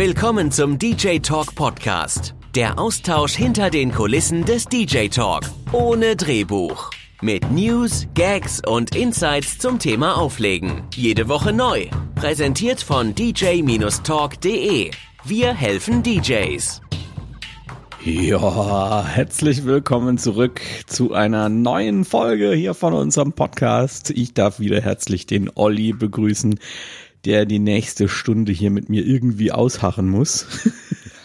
Willkommen zum DJ Talk Podcast. Der Austausch hinter den Kulissen des DJ Talk. Ohne Drehbuch. Mit News, Gags und Insights zum Thema Auflegen. Jede Woche neu. Präsentiert von dj-talk.de. Wir helfen DJs. Ja, herzlich willkommen zurück zu einer neuen Folge hier von unserem Podcast. Ich darf wieder herzlich den Olli begrüßen, der die nächste Stunde hier mit mir irgendwie ausharren muss.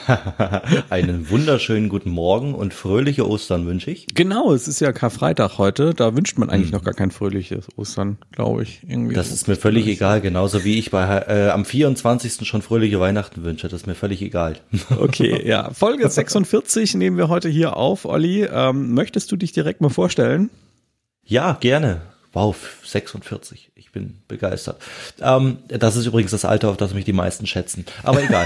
Einen wunderschönen guten Morgen und fröhliche Ostern wünsche ich. Genau, es ist ja Karfreitag heute. Da wünscht man eigentlich hm. noch gar kein fröhliches Ostern, glaube ich. Irgendwie das ist mir völlig egal, genauso wie ich bei äh, am 24. schon fröhliche Weihnachten wünsche. Das ist mir völlig egal. Okay, ja. Folge 46 nehmen wir heute hier auf, Olli. Ähm, möchtest du dich direkt mal vorstellen? Ja, gerne. Wow, 46 bin begeistert. Ähm, das ist übrigens das Alter, auf das mich die meisten schätzen. Aber egal.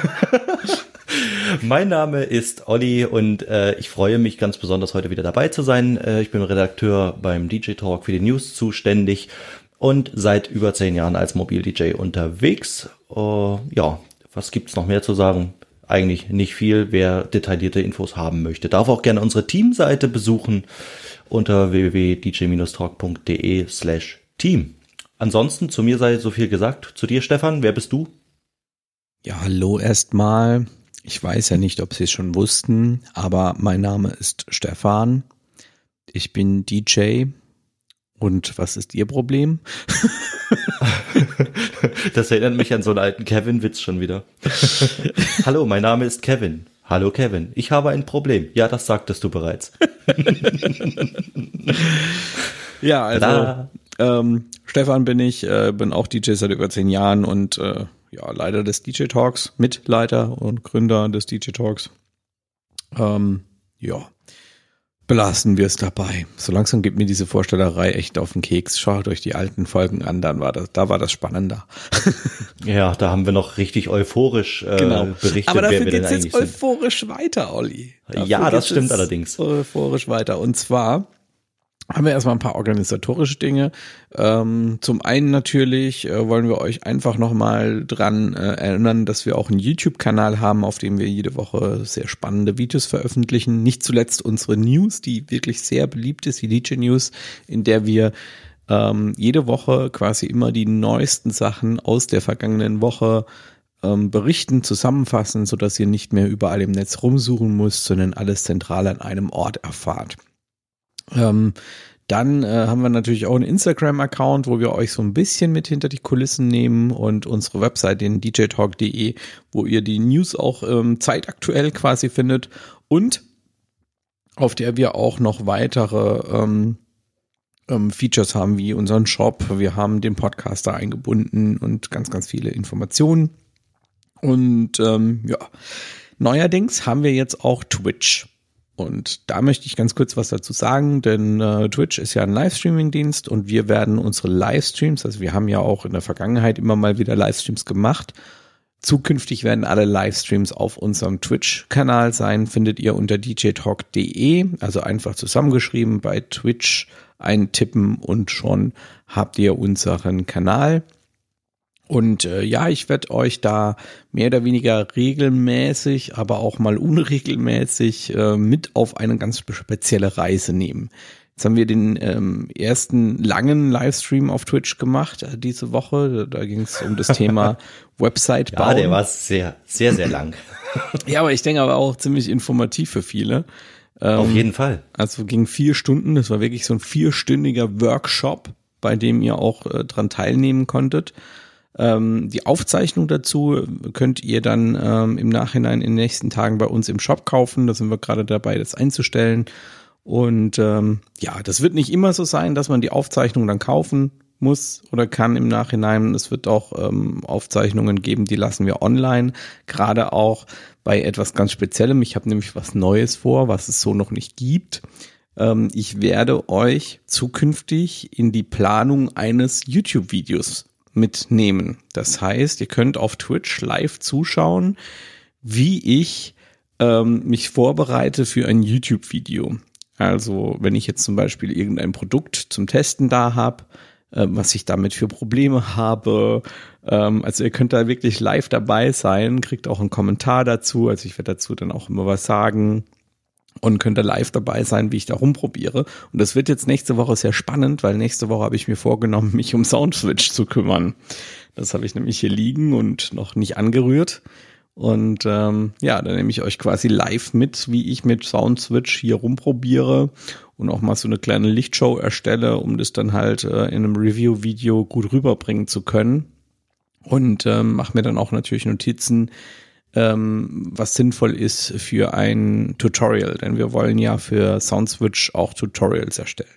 mein Name ist Olli und äh, ich freue mich ganz besonders heute wieder dabei zu sein. Äh, ich bin Redakteur beim DJ Talk für die News zuständig und seit über zehn Jahren als Mobil-DJ unterwegs. Uh, ja, was gibt's noch mehr zu sagen? Eigentlich nicht viel. Wer detaillierte Infos haben möchte, darf auch gerne unsere Teamseite besuchen unter www.dj-talk.de slash team. Ansonsten zu mir sei so viel gesagt. Zu dir, Stefan, wer bist du? Ja, hallo erstmal. Ich weiß ja nicht, ob Sie es schon wussten, aber mein Name ist Stefan. Ich bin DJ. Und was ist Ihr Problem? das erinnert mich an so einen alten Kevin-Witz schon wieder. Hallo, mein Name ist Kevin. Hallo Kevin, ich habe ein Problem. Ja, das sagtest du bereits. ja, also ähm, Stefan bin ich, äh, bin auch DJ seit über zehn Jahren und äh, ja, Leiter des DJ Talks, Mitleiter und Gründer des DJ Talks. Ähm, ja, belassen wir es dabei. So langsam gibt mir diese Vorstellerei echt auf den Keks. Schaut euch die alten Folgen an, dann war das, da war das spannender. ja, da haben wir noch richtig euphorisch äh, genau. berichtet. Aber dafür geht es jetzt euphorisch sind. weiter, Olli. Dafür ja, das stimmt allerdings. Euphorisch weiter. Und zwar haben wir erstmal ein paar organisatorische Dinge. Ähm, zum einen natürlich äh, wollen wir euch einfach nochmal dran äh, erinnern, dass wir auch einen YouTube-Kanal haben, auf dem wir jede Woche sehr spannende Videos veröffentlichen. Nicht zuletzt unsere News, die wirklich sehr beliebt ist, die DJ News, in der wir ähm, jede Woche quasi immer die neuesten Sachen aus der vergangenen Woche ähm, berichten, zusammenfassen, sodass ihr nicht mehr überall im Netz rumsuchen müsst, sondern alles zentral an einem Ort erfahrt. Ähm, dann äh, haben wir natürlich auch einen Instagram-Account, wo wir euch so ein bisschen mit hinter die Kulissen nehmen und unsere Website, den djtalk.de, wo ihr die News auch ähm, zeitaktuell quasi findet und auf der wir auch noch weitere ähm, ähm, Features haben, wie unseren Shop. Wir haben den Podcaster eingebunden und ganz, ganz viele Informationen. Und ähm, ja, neuerdings haben wir jetzt auch Twitch. Und da möchte ich ganz kurz was dazu sagen, denn äh, Twitch ist ja ein Livestreaming-Dienst und wir werden unsere Livestreams, also wir haben ja auch in der Vergangenheit immer mal wieder Livestreams gemacht. Zukünftig werden alle Livestreams auf unserem Twitch-Kanal sein, findet ihr unter djtalk.de, also einfach zusammengeschrieben bei Twitch eintippen und schon habt ihr unseren Kanal. Und äh, ja, ich werde euch da mehr oder weniger regelmäßig, aber auch mal unregelmäßig äh, mit auf eine ganz spezielle Reise nehmen. Jetzt haben wir den ähm, ersten langen Livestream auf Twitch gemacht äh, diese Woche. Da ging es um das Thema Website bauen. Ja, der war sehr, sehr, sehr lang. ja, aber ich denke aber auch ziemlich informativ für viele. Ähm, auf jeden Fall. Also ging vier Stunden. Das war wirklich so ein vierstündiger Workshop, bei dem ihr auch äh, dran teilnehmen konntet. Ähm, die Aufzeichnung dazu könnt ihr dann ähm, im Nachhinein in den nächsten Tagen bei uns im Shop kaufen. Da sind wir gerade dabei, das einzustellen. Und ähm, ja, das wird nicht immer so sein, dass man die Aufzeichnung dann kaufen muss oder kann im Nachhinein. Es wird auch ähm, Aufzeichnungen geben, die lassen wir online, gerade auch bei etwas ganz Speziellem. Ich habe nämlich was Neues vor, was es so noch nicht gibt. Ähm, ich werde euch zukünftig in die Planung eines YouTube-Videos mitnehmen. Das heißt, ihr könnt auf Twitch live zuschauen, wie ich ähm, mich vorbereite für ein YouTube-Video. Also wenn ich jetzt zum Beispiel irgendein Produkt zum Testen da habe, äh, was ich damit für Probleme habe. Ähm, also ihr könnt da wirklich live dabei sein, kriegt auch einen Kommentar dazu. Also ich werde dazu dann auch immer was sagen und könnt da live dabei sein, wie ich da rumprobiere. Und das wird jetzt nächste Woche sehr spannend, weil nächste Woche habe ich mir vorgenommen, mich um Soundswitch zu kümmern. Das habe ich nämlich hier liegen und noch nicht angerührt. Und ähm, ja, dann nehme ich euch quasi live mit, wie ich mit Soundswitch hier rumprobiere und auch mal so eine kleine Lichtshow erstelle, um das dann halt äh, in einem Review-Video gut rüberbringen zu können. Und ähm, mache mir dann auch natürlich Notizen, ähm, was sinnvoll ist für ein Tutorial, denn wir wollen ja für Soundswitch auch Tutorials erstellen.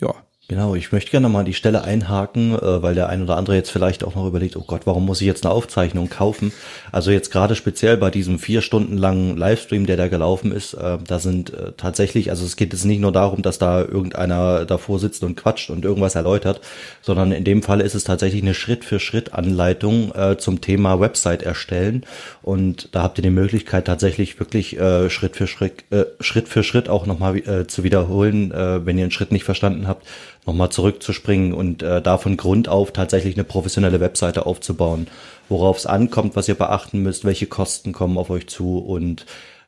Ja, Genau, ich möchte gerne mal die Stelle einhaken, äh, weil der ein oder andere jetzt vielleicht auch noch überlegt, oh Gott, warum muss ich jetzt eine Aufzeichnung kaufen? Also jetzt gerade speziell bei diesem vier Stunden langen Livestream, der da gelaufen ist, äh, da sind äh, tatsächlich, also es geht jetzt nicht nur darum, dass da irgendeiner davor sitzt und quatscht und irgendwas erläutert, sondern in dem Fall ist es tatsächlich eine Schritt-für-Schritt-Anleitung zum Thema Website erstellen und da habt ihr die Möglichkeit tatsächlich wirklich Schritt für Schritt, Schritt für Schritt auch nochmal zu wiederholen, wenn ihr einen Schritt nicht verstanden habt nochmal zurückzuspringen und äh, da von Grund auf tatsächlich eine professionelle Webseite aufzubauen, worauf es ankommt, was ihr beachten müsst, welche Kosten kommen auf euch zu und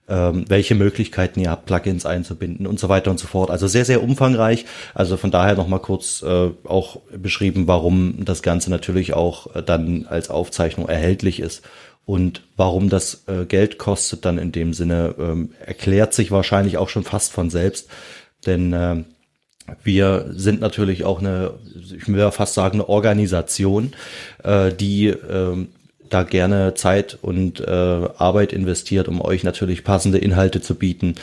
ähm, welche Möglichkeiten ihr habt, Plugins einzubinden und so weiter und so fort. Also sehr, sehr umfangreich. Also von daher nochmal kurz äh, auch beschrieben, warum das Ganze natürlich auch äh, dann als Aufzeichnung erhältlich ist. Und warum das äh, Geld kostet dann in dem Sinne, ähm, erklärt sich wahrscheinlich auch schon fast von selbst. Denn äh, wir sind natürlich auch eine, ich will fast sagen, eine Organisation, äh, die äh, da gerne Zeit und äh, Arbeit investiert, um euch natürlich passende Inhalte zu bieten,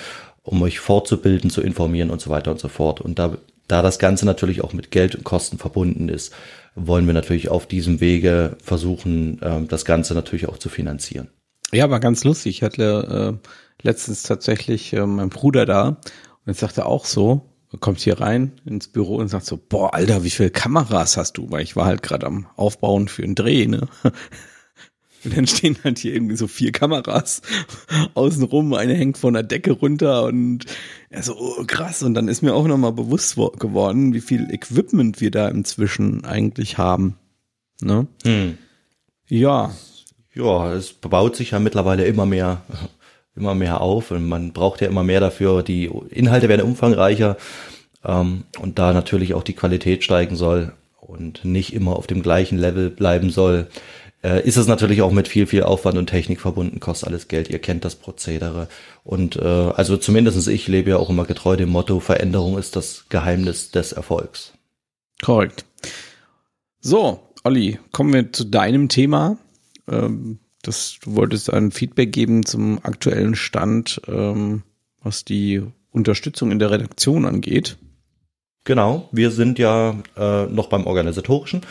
um euch fortzubilden, zu informieren und so weiter und so fort. Und da, da das Ganze natürlich auch mit Geld und Kosten verbunden ist, wollen wir natürlich auf diesem Wege versuchen, äh, das Ganze natürlich auch zu finanzieren. Ja, war ganz lustig. Ich hatte äh, letztens tatsächlich äh, meinen Bruder da und jetzt sagte auch so, kommt hier rein ins Büro und sagt so, boah, Alter, wie viele Kameras hast du? Weil ich war halt gerade am Aufbauen für einen Dreh, ne? Und dann stehen halt hier irgendwie so vier Kameras außenrum, eine hängt von der Decke runter und er so, oh, krass. Und dann ist mir auch nochmal bewusst geworden, wie viel Equipment wir da inzwischen eigentlich haben. Ne? Hm. Ja. Ja, es baut sich ja mittlerweile immer mehr immer mehr auf und man braucht ja immer mehr dafür. Die Inhalte werden umfangreicher ähm, und da natürlich auch die Qualität steigen soll und nicht immer auf dem gleichen Level bleiben soll, äh, ist es natürlich auch mit viel, viel Aufwand und Technik verbunden, kostet alles Geld. Ihr kennt das Prozedere. Und äh, also zumindestens ich lebe ja auch immer getreu dem Motto, Veränderung ist das Geheimnis des Erfolgs. Korrekt. So, Olli, kommen wir zu deinem Thema. Ähm, das, du wolltest ein Feedback geben zum aktuellen Stand, ähm, was die Unterstützung in der Redaktion angeht. Genau, wir sind ja äh, noch beim Organisatorischen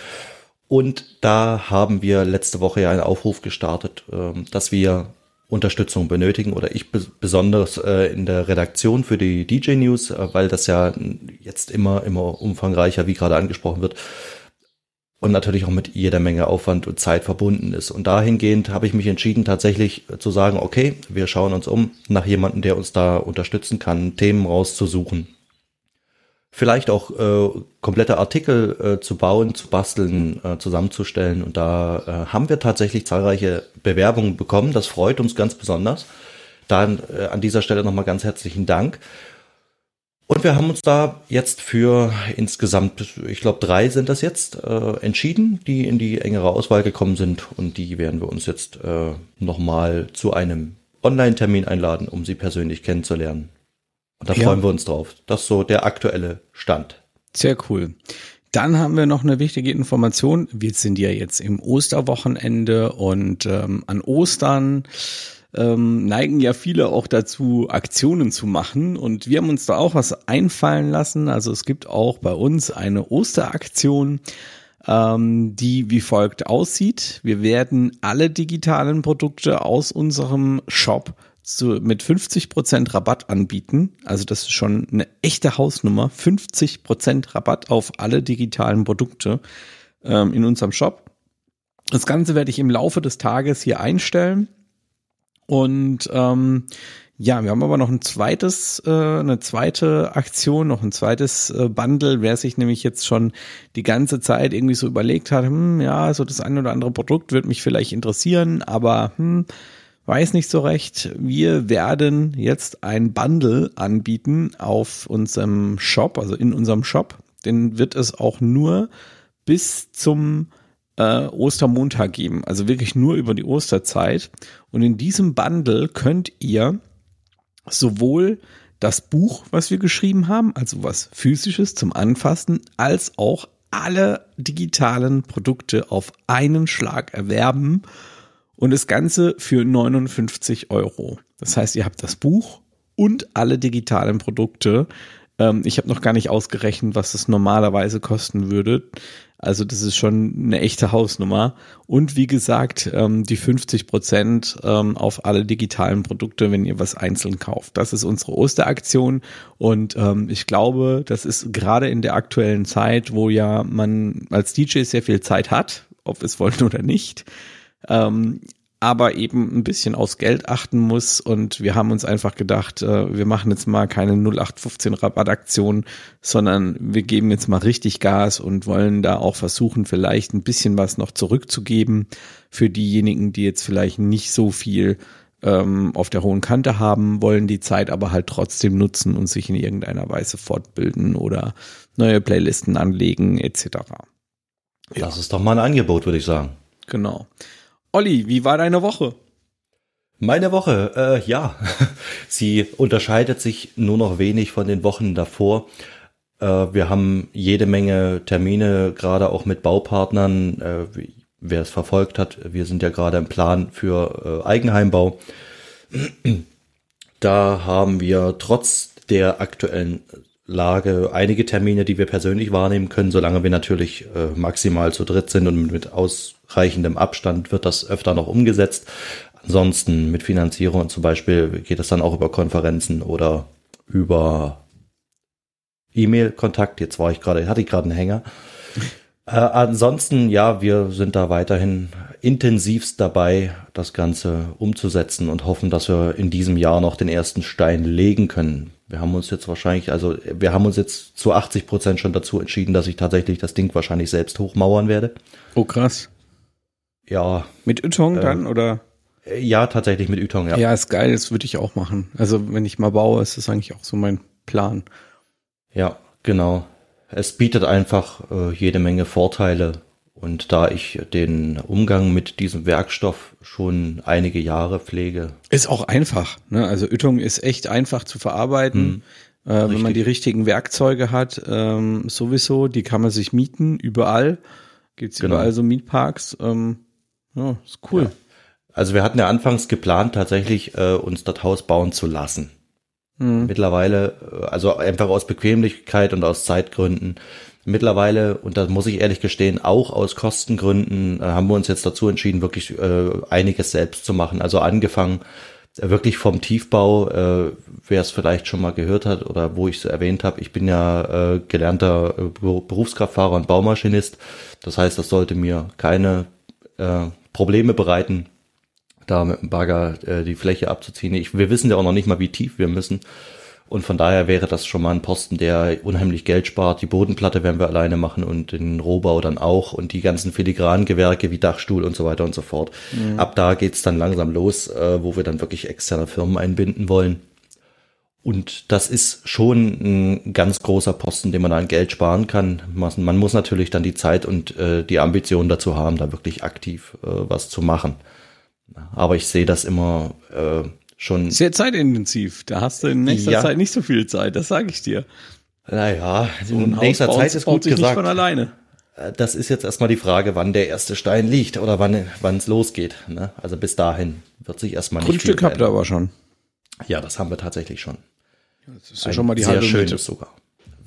und da haben wir letzte Woche ja einen Aufruf gestartet, äh, dass wir Unterstützung benötigen oder ich besonders äh, in der Redaktion für die DJ News, äh, weil das ja jetzt immer, immer umfangreicher, wie gerade angesprochen wird, und natürlich auch mit jeder Menge Aufwand und Zeit verbunden ist. Und dahingehend habe ich mich entschieden, tatsächlich zu sagen, okay, wir schauen uns um nach jemandem, der uns da unterstützen kann, Themen rauszusuchen. Vielleicht auch äh, komplette Artikel äh, zu bauen, zu basteln, äh, zusammenzustellen. Und da äh, haben wir tatsächlich zahlreiche Bewerbungen bekommen. Das freut uns ganz besonders. Dann äh, an dieser Stelle nochmal ganz herzlichen Dank. Und wir haben uns da jetzt für insgesamt, ich glaube drei sind das jetzt, äh, entschieden, die in die engere Auswahl gekommen sind. Und die werden wir uns jetzt äh, nochmal zu einem Online-Termin einladen, um sie persönlich kennenzulernen. Und da ja. freuen wir uns drauf. Das ist so der aktuelle Stand. Sehr cool. Dann haben wir noch eine wichtige Information. Wir sind ja jetzt im Osterwochenende und ähm, an Ostern ähm, neigen ja viele auch dazu, Aktionen zu machen. Und wir haben uns da auch was einfallen lassen. Also es gibt auch bei uns eine Osteraktion, ähm, die wie folgt aussieht. Wir werden alle digitalen Produkte aus unserem Shop zu, mit 50% Rabatt anbieten. Also das ist schon eine echte Hausnummer. 50% Rabatt auf alle digitalen Produkte ähm, in unserem Shop. Das Ganze werde ich im Laufe des Tages hier einstellen. Und ähm, Ja, wir haben aber noch ein zweites, äh, eine zweite Aktion, noch ein zweites äh, Bundle. Wer sich nämlich jetzt schon die ganze Zeit irgendwie so überlegt hat, hm, ja, so das ein oder andere Produkt wird mich vielleicht interessieren, aber hm, weiß nicht so recht. Wir werden jetzt ein Bundle anbieten auf unserem Shop, also in unserem Shop. Den wird es auch nur bis zum äh, Ostermontag geben, also wirklich nur über die Osterzeit. Und in diesem Bundle könnt ihr sowohl das Buch, was wir geschrieben haben, also was physisches zum Anfassen, als auch alle digitalen Produkte auf einen Schlag erwerben und das Ganze für 59 Euro. Das heißt, ihr habt das Buch und alle digitalen Produkte. Ähm, ich habe noch gar nicht ausgerechnet, was es normalerweise kosten würde. Also das ist schon eine echte Hausnummer. Und wie gesagt, ähm, die 50 Prozent ähm, auf alle digitalen Produkte, wenn ihr was einzeln kauft. Das ist unsere Osteraktion. Und ähm, ich glaube, das ist gerade in der aktuellen Zeit, wo ja man als DJ sehr viel Zeit hat, ob es wollen oder nicht, aber eben ein bisschen aufs Geld achten muss. Und wir haben uns einfach gedacht, äh, wir machen jetzt mal keine 0815 Rabattaktion, sondern wir geben jetzt mal richtig Gas und wollen da auch versuchen, vielleicht ein bisschen was noch zurückzugeben für diejenigen, die jetzt vielleicht nicht so viel ähm, auf der hohen Kante haben, wollen die Zeit aber halt trotzdem nutzen und sich in irgendeiner Weise fortbilden oder neue Playlisten anlegen etc. Ja. Das ist doch mal ein Angebot, würde ich sagen. Genau. Olli, wie war deine Woche? Meine Woche, äh, ja, sie unterscheidet sich nur noch wenig von den Wochen davor. Äh, wir haben jede Menge Termine, gerade auch mit Baupartnern. Äh, wer es verfolgt hat, wir sind ja gerade im Plan für äh, Eigenheimbau. Da haben wir trotz der aktuellen Lage einige Termine, die wir persönlich wahrnehmen können, solange wir natürlich äh, maximal zu dritt sind und mit ausreichendem Abstand wird das öfter noch umgesetzt. Ansonsten mit Finanzierung zum Beispiel geht es dann auch über Konferenzen oder über E-Mail-Kontakt. Jetzt war ich gerade, hatte ich gerade einen Hänger. Äh, ansonsten, ja, wir sind da weiterhin intensivst dabei, das Ganze umzusetzen und hoffen, dass wir in diesem Jahr noch den ersten Stein legen können. Wir haben uns jetzt wahrscheinlich, also wir haben uns jetzt zu 80 Prozent schon dazu entschieden, dass ich tatsächlich das Ding wahrscheinlich selbst hochmauern werde. Oh, krass. Ja. Mit Ytong äh, dann, oder? Ja, tatsächlich mit Ytong, ja. Ja, ist geil, das würde ich auch machen. Also wenn ich mal baue, ist das eigentlich auch so mein Plan. Ja, genau es bietet einfach äh, jede Menge Vorteile. Und da ich den Umgang mit diesem Werkstoff schon einige Jahre pflege. Ist auch einfach. Ne? Also Ytong ist echt einfach zu verarbeiten. Hm, äh, wenn man die richtigen Werkzeuge hat, ähm, sowieso, die kann man sich mieten, überall. Gibt's genau. überall so Mietparks. Ähm, ja, ist cool. Ja. Also wir hatten ja anfangs geplant, tatsächlich äh, uns das Haus bauen zu lassen. Mhm. Mittlerweile, äh, also einfach aus Bequemlichkeit und aus Zeitgründen. Mittlerweile, und da muss ich ehrlich gestehen, auch aus Kostengründen äh, haben wir uns jetzt dazu entschieden, wirklich äh, einiges selbst zu machen. Also angefangen äh, wirklich vom Tiefbau, äh, wer es vielleicht schon mal gehört hat oder wo ich es erwähnt habe, ich bin ja äh, gelernter äh, Berufskraftfahrer und Baumaschinist. Das heißt, das sollte mir keine äh, Probleme bereiten, da mit dem Bagger äh, die Fläche abzuziehen. Ich, wir wissen ja auch noch nicht mal, wie tief wir müssen. Und von daher wäre das schon mal ein Posten, der unheimlich Geld spart. Die Bodenplatte werden wir alleine machen und den Rohbau dann auch und die ganzen filigranen Gewerke wie Dachstuhl und so weiter und so fort. Mhm. Ab da geht's dann langsam los, äh, wo wir dann wirklich externe Firmen einbinden wollen. Und das ist schon ein ganz großer Posten, den man an Geld sparen kann. Man muss natürlich dann die Zeit und äh, die Ambition dazu haben, da wirklich aktiv äh, was zu machen. Aber ich sehe das immer äh, schon. Sehr zeitintensiv. Da hast du in nächster ja. Zeit nicht so viel Zeit, das sage ich dir. Naja, so in nächster Haus Zeit ist gut gesagt. Nicht von alleine. Äh, das ist jetzt erstmal die Frage, wann der erste Stein liegt oder wann es losgeht. Ne? Also bis dahin wird sich erstmal nicht Grundstück habt ihr aber schon. Ja, das haben wir tatsächlich schon. Das ist ja schon mal die sehr halbe schönes sogar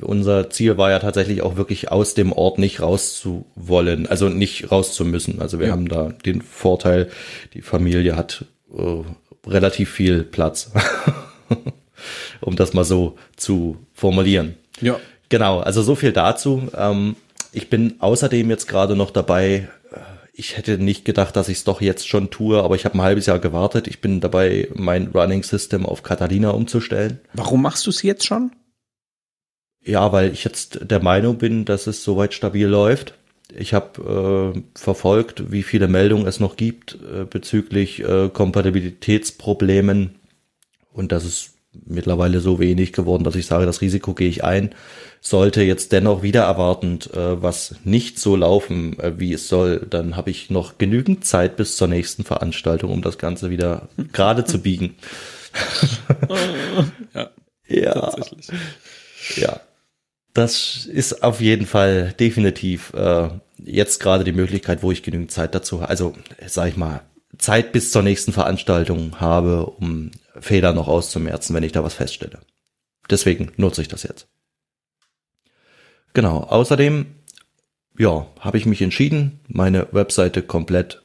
unser Ziel war ja tatsächlich auch wirklich aus dem Ort nicht rauszuwollen, also nicht rauszumüssen. Also wir ja. haben da den Vorteil, die Familie hat äh, relativ viel Platz, um das mal so zu formulieren. Ja. Genau, also so viel dazu. Ähm, ich bin außerdem jetzt gerade noch dabei, äh, ich hätte nicht gedacht, dass ich es doch jetzt schon tue, aber ich habe ein halbes Jahr gewartet. Ich bin dabei, mein Running System auf Catalina umzustellen. Warum machst du es jetzt schon? Ja, weil ich jetzt der Meinung bin, dass es soweit stabil läuft. Ich habe äh, verfolgt, wie viele Meldungen es noch gibt äh, bezüglich äh, Kompatibilitätsproblemen und das ist mittlerweile so wenig geworden, dass ich sage, das Risiko gehe ich ein. Sollte jetzt dennoch wieder erwartend äh, was nicht so laufen, äh, wie es soll, dann habe ich noch genügend Zeit bis zur nächsten Veranstaltung, um das Ganze wieder gerade zu biegen. ja, ja, tatsächlich. Ja, das ist auf jeden Fall definitiv äh, jetzt gerade die Möglichkeit, wo ich genügend Zeit dazu, also sag ich mal, Zeit bis zur nächsten Veranstaltung habe, um Fehler noch auszumerzen, wenn ich da was feststelle. Deswegen nutze ich das jetzt. Genau. Außerdem, ja, habe ich mich entschieden, meine Webseite komplett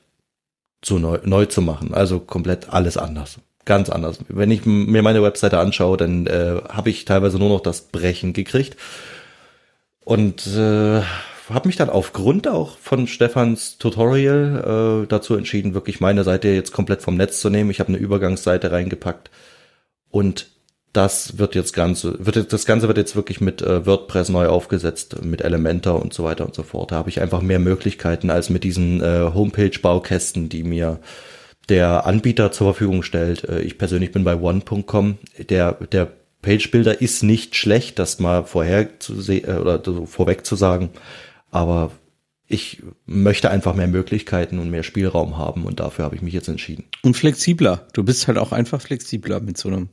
zu neu, neu zu machen. Also komplett alles anders. Ganz anders. Wenn ich mir meine Webseite anschaue, dann äh, habe ich teilweise nur noch das Brechen gekriegt. Und äh, habe mich dann aufgrund auch von Stefans Tutorial äh, dazu entschieden, wirklich meine Seite jetzt komplett vom Netz zu nehmen. Ich habe eine Übergangsseite reingepackt und das wird jetzt ganze, wird das Ganze wird jetzt wirklich mit äh, WordPress neu aufgesetzt, mit Elementor und so weiter und so fort. Da habe ich einfach mehr Möglichkeiten als mit diesen äh, Homepage-Baukästen, die mir der Anbieter zur Verfügung stellt. Äh, ich persönlich bin bei one.com. Der, der Page Builder ist nicht schlecht, das mal vorher zu sehen äh, oder so vorweg zu sagen. Aber ich möchte einfach mehr Möglichkeiten und mehr Spielraum haben und dafür habe ich mich jetzt entschieden. Und flexibler. Du bist halt auch einfach flexibler mit so einem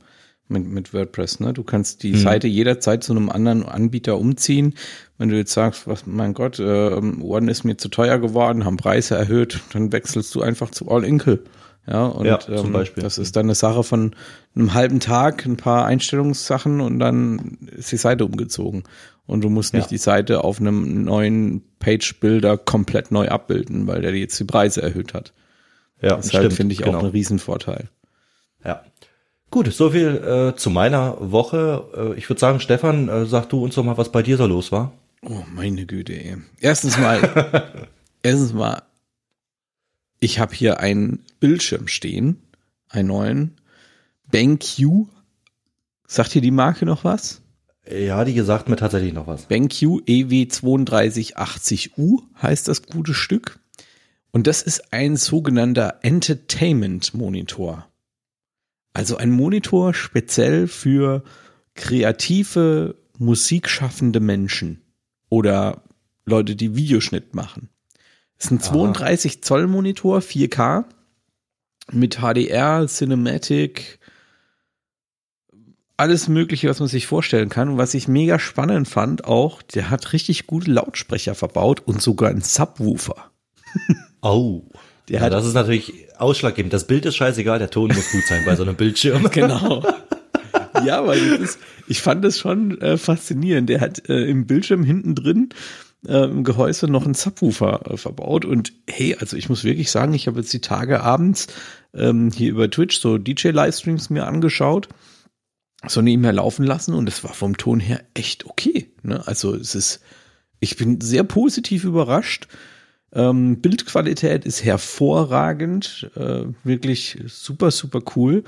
mit, mit WordPress. Ne? Du kannst die mhm. Seite jederzeit zu einem anderen Anbieter umziehen. Wenn du jetzt sagst, was, mein Gott, äh, One ist mir zu teuer geworden, haben Preise erhöht, dann wechselst du einfach zu All Inkle. Ja, und ja, zum ähm, Beispiel. das ist dann eine Sache von einem halben Tag, ein paar Einstellungssachen und dann ist die Seite umgezogen. Und du musst nicht ja. die Seite auf einem neuen Page-Builder komplett neu abbilden, weil der jetzt die Preise erhöht hat. Ja, das halt, finde ich, genau. auch ein Riesenvorteil. Ja. Gut, so viel äh, zu meiner Woche. Äh, ich würde sagen, Stefan, äh, sag du uns doch mal, was bei dir so los war. Oh, meine Güte, ey. Erstens mal, erstens mal, ich habe hier einen Bildschirm stehen, einen neuen BenQ. Sagt dir die Marke noch was? Ja, die gesagt mir tatsächlich noch was. BenQ EW3280U heißt das gute Stück. Und das ist ein sogenannter Entertainment Monitor. Also ein Monitor speziell für kreative, musikschaffende Menschen oder Leute, die Videoschnitt machen. Es ist ein 32 Zoll Monitor, 4K mit HDR, Cinematic, alles Mögliche, was man sich vorstellen kann. Und was ich mega spannend fand auch, der hat richtig gute Lautsprecher verbaut und sogar einen Subwoofer. Oh. Der ja, das ist natürlich ausschlaggebend. Das Bild ist scheißegal, der Ton muss gut sein bei so einem Bildschirm. genau. Ja, weil ist, ich fand das schon äh, faszinierend. Der hat äh, im Bildschirm hinten drin äh, im Gehäuse noch einen Subwoofer äh, verbaut. Und hey, also ich muss wirklich sagen, ich habe jetzt die Tage abends ähm, hier über Twitch so DJ-Livestreams mir angeschaut so nebenher laufen lassen und es war vom Ton her echt okay. Ne? Also es ist, ich bin sehr positiv überrascht. Ähm, Bildqualität ist hervorragend, äh, wirklich super, super cool.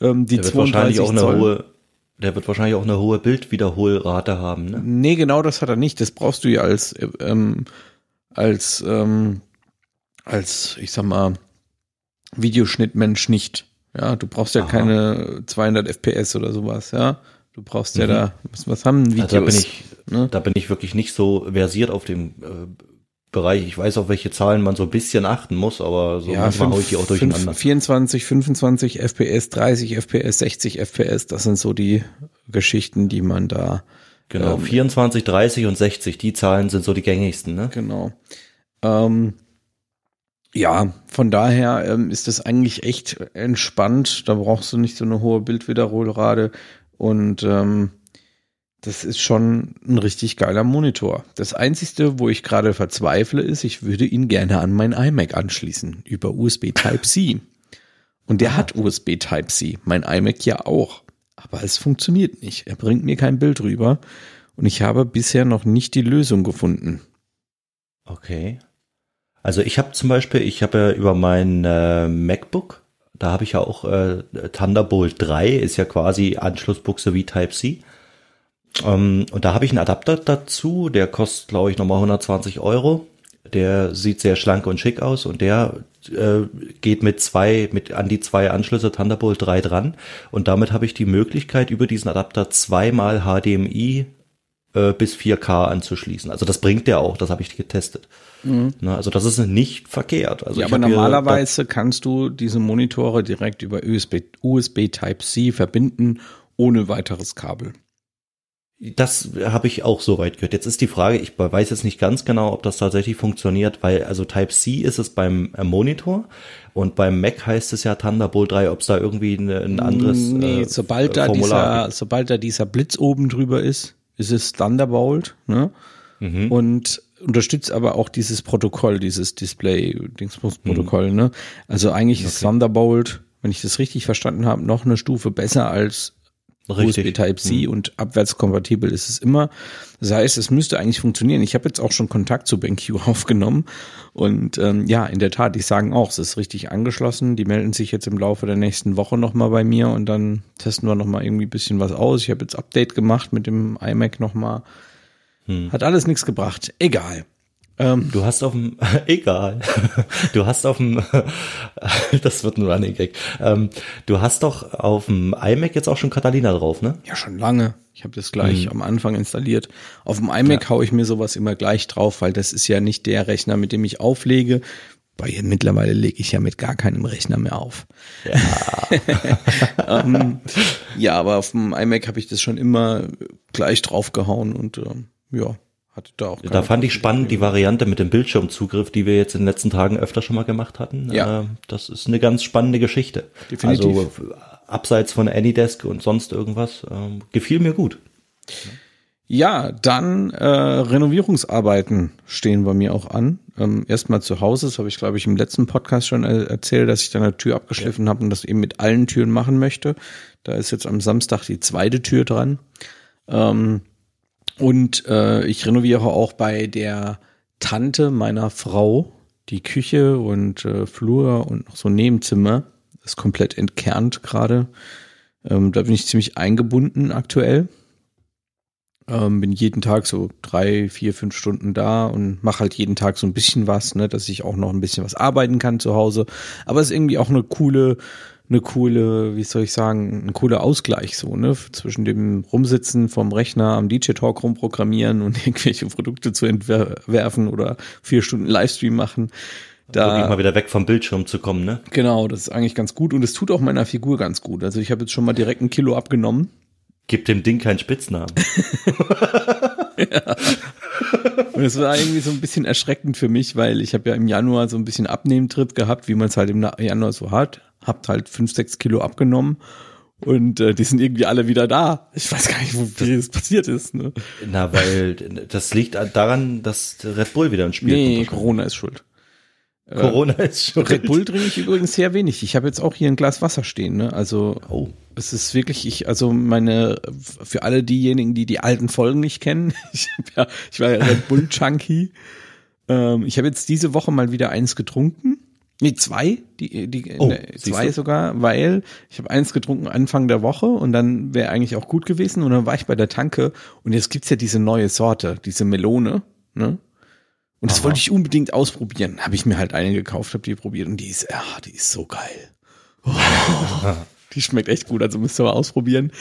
Ähm, die der wird wahrscheinlich auch eine Zoll, hohe, der wird wahrscheinlich auch eine hohe Bildwiederholrate haben. Ne? Nee, genau das hat er nicht. Das brauchst du ja als, ähm, als, ähm, als, ich sag mal, Videoschnittmensch nicht. Ja, du brauchst ja Aha. keine 200 FPS oder sowas, ja. Du brauchst ja mhm. da, was, was haben Videos? Also da, bin ich, ne? da bin ich wirklich nicht so versiert auf dem äh, Bereich. Ich weiß, auf welche Zahlen man so ein bisschen achten muss, aber so ja, manchmal haue ich die auch durcheinander. 24, 25 FPS, 30 FPS, 60 FPS, das sind so die Geschichten, die man da. Genau, ähm, 24, 30 und 60, die Zahlen sind so die gängigsten, ne? Genau. Ähm, ja, von daher ähm, ist das eigentlich echt entspannt. Da brauchst du nicht so eine hohe Bildwiederholrate. Und ähm, das ist schon ein richtig geiler Monitor. Das Einzige, wo ich gerade verzweifle, ist, ich würde ihn gerne an mein iMac anschließen über USB Type-C. Und der ah. hat USB Type-C, mein iMac ja auch. Aber es funktioniert nicht. Er bringt mir kein Bild rüber. Und ich habe bisher noch nicht die Lösung gefunden. Okay. Also ich habe zum Beispiel, ich habe ja über mein äh, MacBook, da habe ich ja auch äh, Thunderbolt 3, ist ja quasi Anschlussbuchse wie Type-C. Ähm, und da habe ich einen Adapter dazu, der kostet, glaube ich, nochmal 120 Euro. Der sieht sehr schlank und schick aus und der äh, geht mit zwei, mit an die zwei Anschlüsse Thunderbolt 3 dran. Und damit habe ich die Möglichkeit, über diesen Adapter zweimal HDMI äh, bis 4K anzuschließen. Also das bringt der auch, das habe ich getestet. Mhm. Na, also das ist nicht verkehrt. Also ja, aber normalerweise kannst du diese Monitore direkt über USB, USB Type-C verbinden, ohne weiteres Kabel. Das habe ich auch so weit gehört. Jetzt ist die Frage, ich weiß jetzt nicht ganz genau, ob das tatsächlich funktioniert, weil also Type-C ist es beim äh, Monitor und beim Mac heißt es ja Thunderbolt 3, ob es da irgendwie ein, ein anderes Nee, äh, sobald da dieser sobald da dieser Blitz oben drüber ist, ist es Thunderbolt, ne? Mhm. Und unterstützt aber auch dieses Protokoll, dieses Display-Dingsbums-Protokoll, mhm. ne? Also eigentlich okay. ist Thunderbolt, wenn ich das richtig verstanden habe, noch eine Stufe besser als Richtig. USB Type-C mhm. und abwärtskompatibel ist es immer. Das heißt, es müsste eigentlich funktionieren. Ich habe jetzt auch schon Kontakt zu BenQ aufgenommen und ähm, ja, in der Tat, die sagen auch, es ist richtig angeschlossen. Die melden sich jetzt im Laufe der nächsten Woche nochmal bei mir und dann testen wir nochmal irgendwie ein bisschen was aus. Ich habe jetzt Update gemacht mit dem iMac nochmal. Hm. Hat alles nichts gebracht. Egal. Ähm, du hast auf dem, egal, du hast auf dem, das wird ein Running Gag, ähm, du hast doch auf dem iMac jetzt auch schon Catalina drauf, ne? Ja, schon lange. Ich habe das gleich mhm. am Anfang installiert. Auf dem iMac ja. haue ich mir sowas immer gleich drauf, weil das ist ja nicht der Rechner, mit dem ich auflege. Weil mittlerweile lege ich ja mit gar keinem Rechner mehr auf. Ja, ähm, ja aber auf dem iMac habe ich das schon immer gleich draufgehauen und ähm, ja, hatte da auch. Da fand ich spannend die Variante mit dem Bildschirmzugriff, die wir jetzt in den letzten Tagen öfter schon mal gemacht hatten. Ja. Äh, das ist eine ganz spannende Geschichte. Definitiv. Also abseits von Anydesk und sonst irgendwas, äh, gefiel mir gut. Ja, dann äh, Renovierungsarbeiten stehen bei mir auch an. Ähm, Erstmal zu Hause, das habe ich, glaube ich, im letzten Podcast schon erzählt, dass ich da eine Tür abgeschliffen ja. habe und das eben mit allen Türen machen möchte. Da ist jetzt am Samstag die zweite Tür dran. Ähm, und äh, ich renoviere auch bei der Tante meiner Frau die Küche und äh, Flur und noch so Nebenzimmer. Das ist komplett entkernt gerade. Ähm, da bin ich ziemlich eingebunden aktuell. Ähm, bin jeden Tag so drei, vier, fünf Stunden da und mache halt jeden Tag so ein bisschen was, ne, dass ich auch noch ein bisschen was arbeiten kann zu Hause. Aber es ist irgendwie auch eine coole eine coole, wie soll ich sagen, ein cooler Ausgleich so, ne, zwischen dem Rumsitzen vom Rechner am DJ Talk rumprogrammieren und irgendwelche Produkte zu entwerfen oder vier Stunden Livestream machen. Da Wirklich mal wieder weg vom Bildschirm zu kommen, ne? Genau, das ist eigentlich ganz gut und es tut auch meiner Figur ganz gut. Also ich habe jetzt schon mal direkt ein Kilo abgenommen. Gib dem Ding keinen Spitznamen. ja. Und es war irgendwie so ein bisschen erschreckend für mich, weil ich habe ja im Januar so ein bisschen Abnehmtrip gehabt, wie man es halt im Januar so hat habt halt fünf, sechs Kilo abgenommen und äh, die sind irgendwie alle wieder da. Ich weiß gar nicht, wie das passiert ist. Ne? Na, weil das liegt daran, dass Red Bull wieder ins Spiel. Nee, Corona ist schuld. Äh, Corona äh, ist schuld. Red Bull trinke ich übrigens sehr wenig. Ich habe jetzt auch hier ein Glas Wasser stehen. Ne? Also oh. es ist wirklich, ich, also meine, für alle diejenigen, die die alten Folgen nicht kennen, ich, ja, ich war ja Red Bull Junkie. Ähm, ich habe jetzt diese Woche mal wieder eins getrunken Nee, zwei, die, die oh, zwei sogar, weil ich habe eins getrunken Anfang der Woche und dann wäre eigentlich auch gut gewesen und dann war ich bei der Tanke und jetzt gibt's ja diese neue Sorte, diese Melone, ne? Und das Aha. wollte ich unbedingt ausprobieren. Habe ich mir halt eine gekauft, habe die probiert und die ist, ja, die ist so geil. Oh, die schmeckt echt gut, also müsst ihr mal ausprobieren.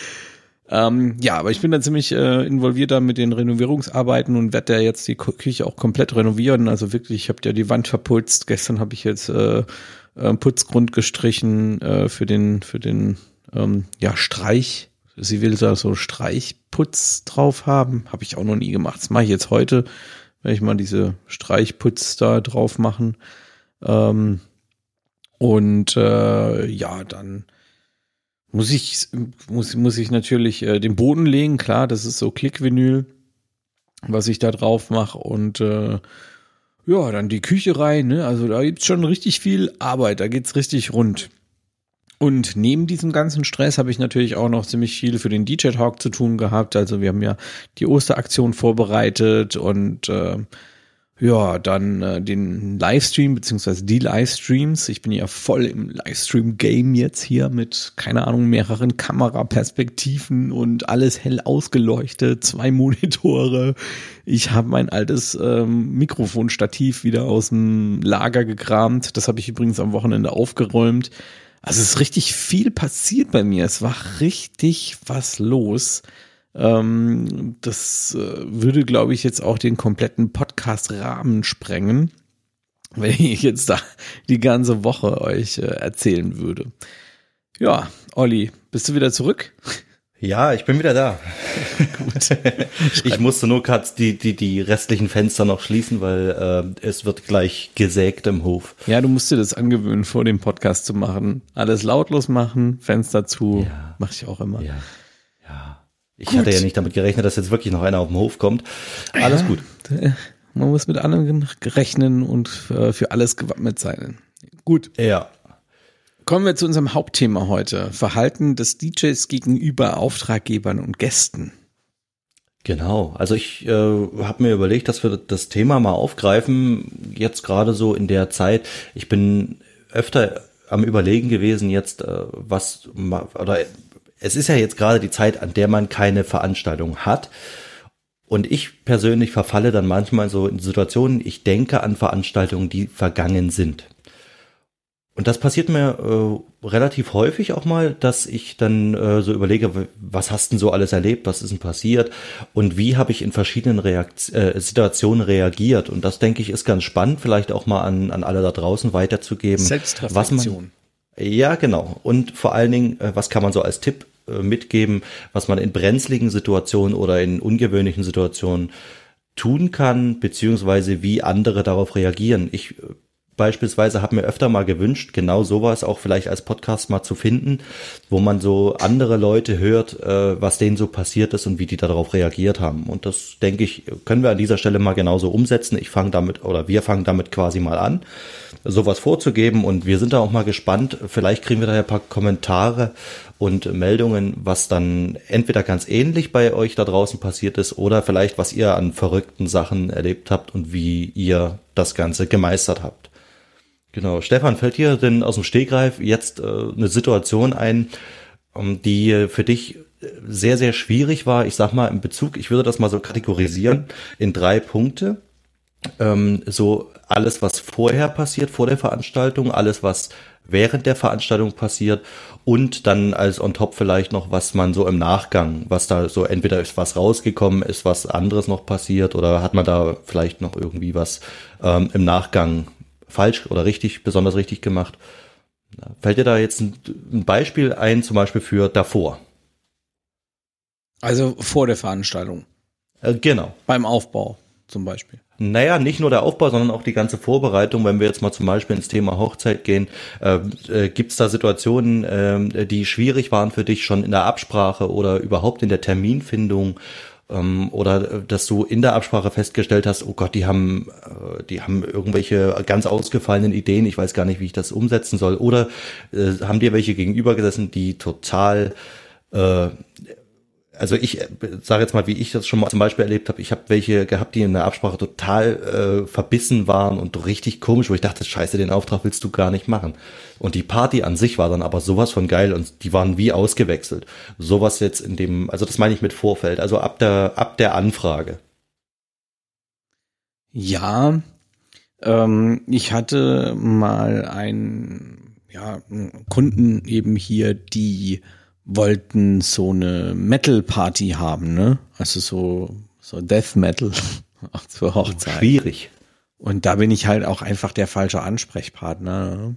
Ähm, ja, aber ich bin da ziemlich äh, involviert da mit den Renovierungsarbeiten und werde da jetzt die Küche auch komplett renovieren. Also wirklich, ich habe ja die Wand verputzt. Gestern habe ich jetzt äh, äh, Putzgrund gestrichen äh, für den für den ähm, ja Streich. Sie will da so Streichputz drauf haben. Habe ich auch noch nie gemacht. Das mache ich jetzt heute. Werde ich mal diese Streichputz da drauf machen. Ähm, und äh, ja, dann muss ich, muss, muss ich natürlich äh, den Boden legen, klar, das ist so Klickvinyl, was ich da drauf mache und äh, ja, dann die Küche rein, ne? Also da gibt's schon richtig viel Arbeit, da geht's richtig rund. Und neben diesem ganzen Stress habe ich natürlich auch noch ziemlich viel für den DJ Talk zu tun gehabt. Also wir haben ja die Osteraktion vorbereitet und äh, Ja, dann äh, den Livestream beziehungsweise die Livestreams. Ich bin ja voll im Livestream-Game jetzt hier mit, keine Ahnung, mehreren Kameraperspektiven und alles hell ausgeleuchtet, zwei Monitore. Ich habe mein altes ähm, Mikrofonstativ wieder aus dem Lager gekramt. Das habe ich übrigens am Wochenende aufgeräumt. Also es ist richtig viel passiert bei mir. Es war richtig was los. Ähm, das äh, würde, glaube ich, jetzt auch den kompletten Podcast-Rahmen sprengen, wenn ich jetzt da die ganze Woche euch äh, erzählen würde. Ja, Olli, bist du wieder zurück? Ja, ich bin wieder da. Gut. ich musste nur gerade die, die, die restlichen Fenster noch schließen, weil äh, es wird gleich gesägt im Hof. Ja, du musst dir das angewöhnen, vor dem Podcast zu machen. Alles lautlos machen, Fenster zu. Ja. Mache ich auch immer. Ja. Ja. Ich gut. hatte ja nicht damit gerechnet, dass jetzt wirklich noch einer auf den Hof kommt. Alles ja, gut. Man muss mit anderen rechnen und äh, für alles gewappnet sein. Gut. Ja. Kommen wir zu unserem Hauptthema heute. Verhalten des DJs gegenüber Auftraggebern und Gästen. Genau, also ich äh, habe mir überlegt, dass wir das Thema mal aufgreifen, jetzt gerade so in der Zeit. Ich bin öfter am Überlegen gewesen, jetzt äh, was oder es ist ja jetzt gerade die Zeit, an der man keine Veranstaltung hat. Und ich persönlich verfalle dann manchmal so in Situationen, ich denke an Veranstaltungen, die vergangen sind. Und das passiert mir äh, relativ häufig auch mal, dass ich dann äh, so überlege, was hast denn so alles erlebt, was ist denn passiert und wie habe ich in verschiedenen Reakt äh, Situationen reagiert. Und das denke ich ist ganz spannend, vielleicht auch mal an, an alle da draußen weiterzugeben. Selbstreflexion. Was man, ja, genau. Und vor allen Dingen, äh, was kann man so als Tipp äh, mitgeben, was man in brenzligen Situationen oder in ungewöhnlichen Situationen tun kann, beziehungsweise wie andere darauf reagieren. Ich äh, beispielsweise habe mir öfter mal gewünscht, genau sowas auch vielleicht als Podcast mal zu finden, wo man so andere Leute hört, äh, was denen so passiert ist und wie die darauf reagiert haben. Und das, denke ich, können wir an dieser Stelle mal genauso umsetzen. Ich fange damit, oder wir fangen damit quasi mal an, sowas vorzugeben. Und wir sind da auch mal gespannt. Vielleicht kriegen wir da ein paar Kommentare und Meldungen, was dann entweder ganz ähnlich bei euch da draußen passiert ist oder vielleicht, was ihr an verrückten Sachen erlebt habt und wie ihr das Ganze gemeistert habt. Genau. Stefan, fällt dir denn aus dem Stegreif jetzt äh, eine Situation ein, ähm, die für dich sehr, sehr schwierig war? Ich sag mal, in Bezug, ich würde das mal so kategorisieren in drei Punkte. Ähm, so alles, was vorher passiert, vor der Veranstaltung, alles, was während der Veranstaltung passiert und dann als on top vielleicht noch, was man so im Nachgang, was da so entweder ist was rausgekommen, ist was anderes noch passiert oder hat man da vielleicht noch irgendwie was ähm, im Nachgang falsch oder richtig, besonders richtig gemacht. Fällt dir da jetzt ein, ein Beispiel ein, zum Beispiel für davor? Also vor der Veranstaltung. Äh, genau. Beim Aufbau zum Beispiel. Naja, nicht nur der Aufbau, sondern auch die ganze Vorbereitung. Wenn wir jetzt mal zum Beispiel ins Thema Hochzeit gehen, äh, äh, gibt es da Situationen, äh, die schwierig waren für dich schon in der Absprache oder überhaupt in der Terminfindung? Ähm, oder äh, dass du in der Absprache festgestellt hast, oh Gott, die haben, äh, die haben irgendwelche ganz ausgefallenen Ideen, ich weiß gar nicht, wie ich das umsetzen soll, oder äh, haben dir welche gegenüber gesessen, die total äh, also ich äh, sage jetzt mal, wie ich das schon mal zum Beispiel erlebt habe, ich habe welche gehabt, die in der Absprache total äh, verbissen waren und richtig komisch, wo ich dachte, scheiße, den Auftrag willst du gar nicht machen. Und die Party an sich war dann aber sowas von geil und die waren wie ausgewechselt. Sowas jetzt in dem, also das meine ich mit Vorfeld, also ab der, ab der Anfrage. Ja, ähm, ich hatte mal einen, ja, einen Kunden eben hier, die wollten so eine Metal-Party haben, ne? Also so, so Death Metal zur Hochzeit. Schwierig. Und da bin ich halt auch einfach der falsche Ansprechpartner. Ne?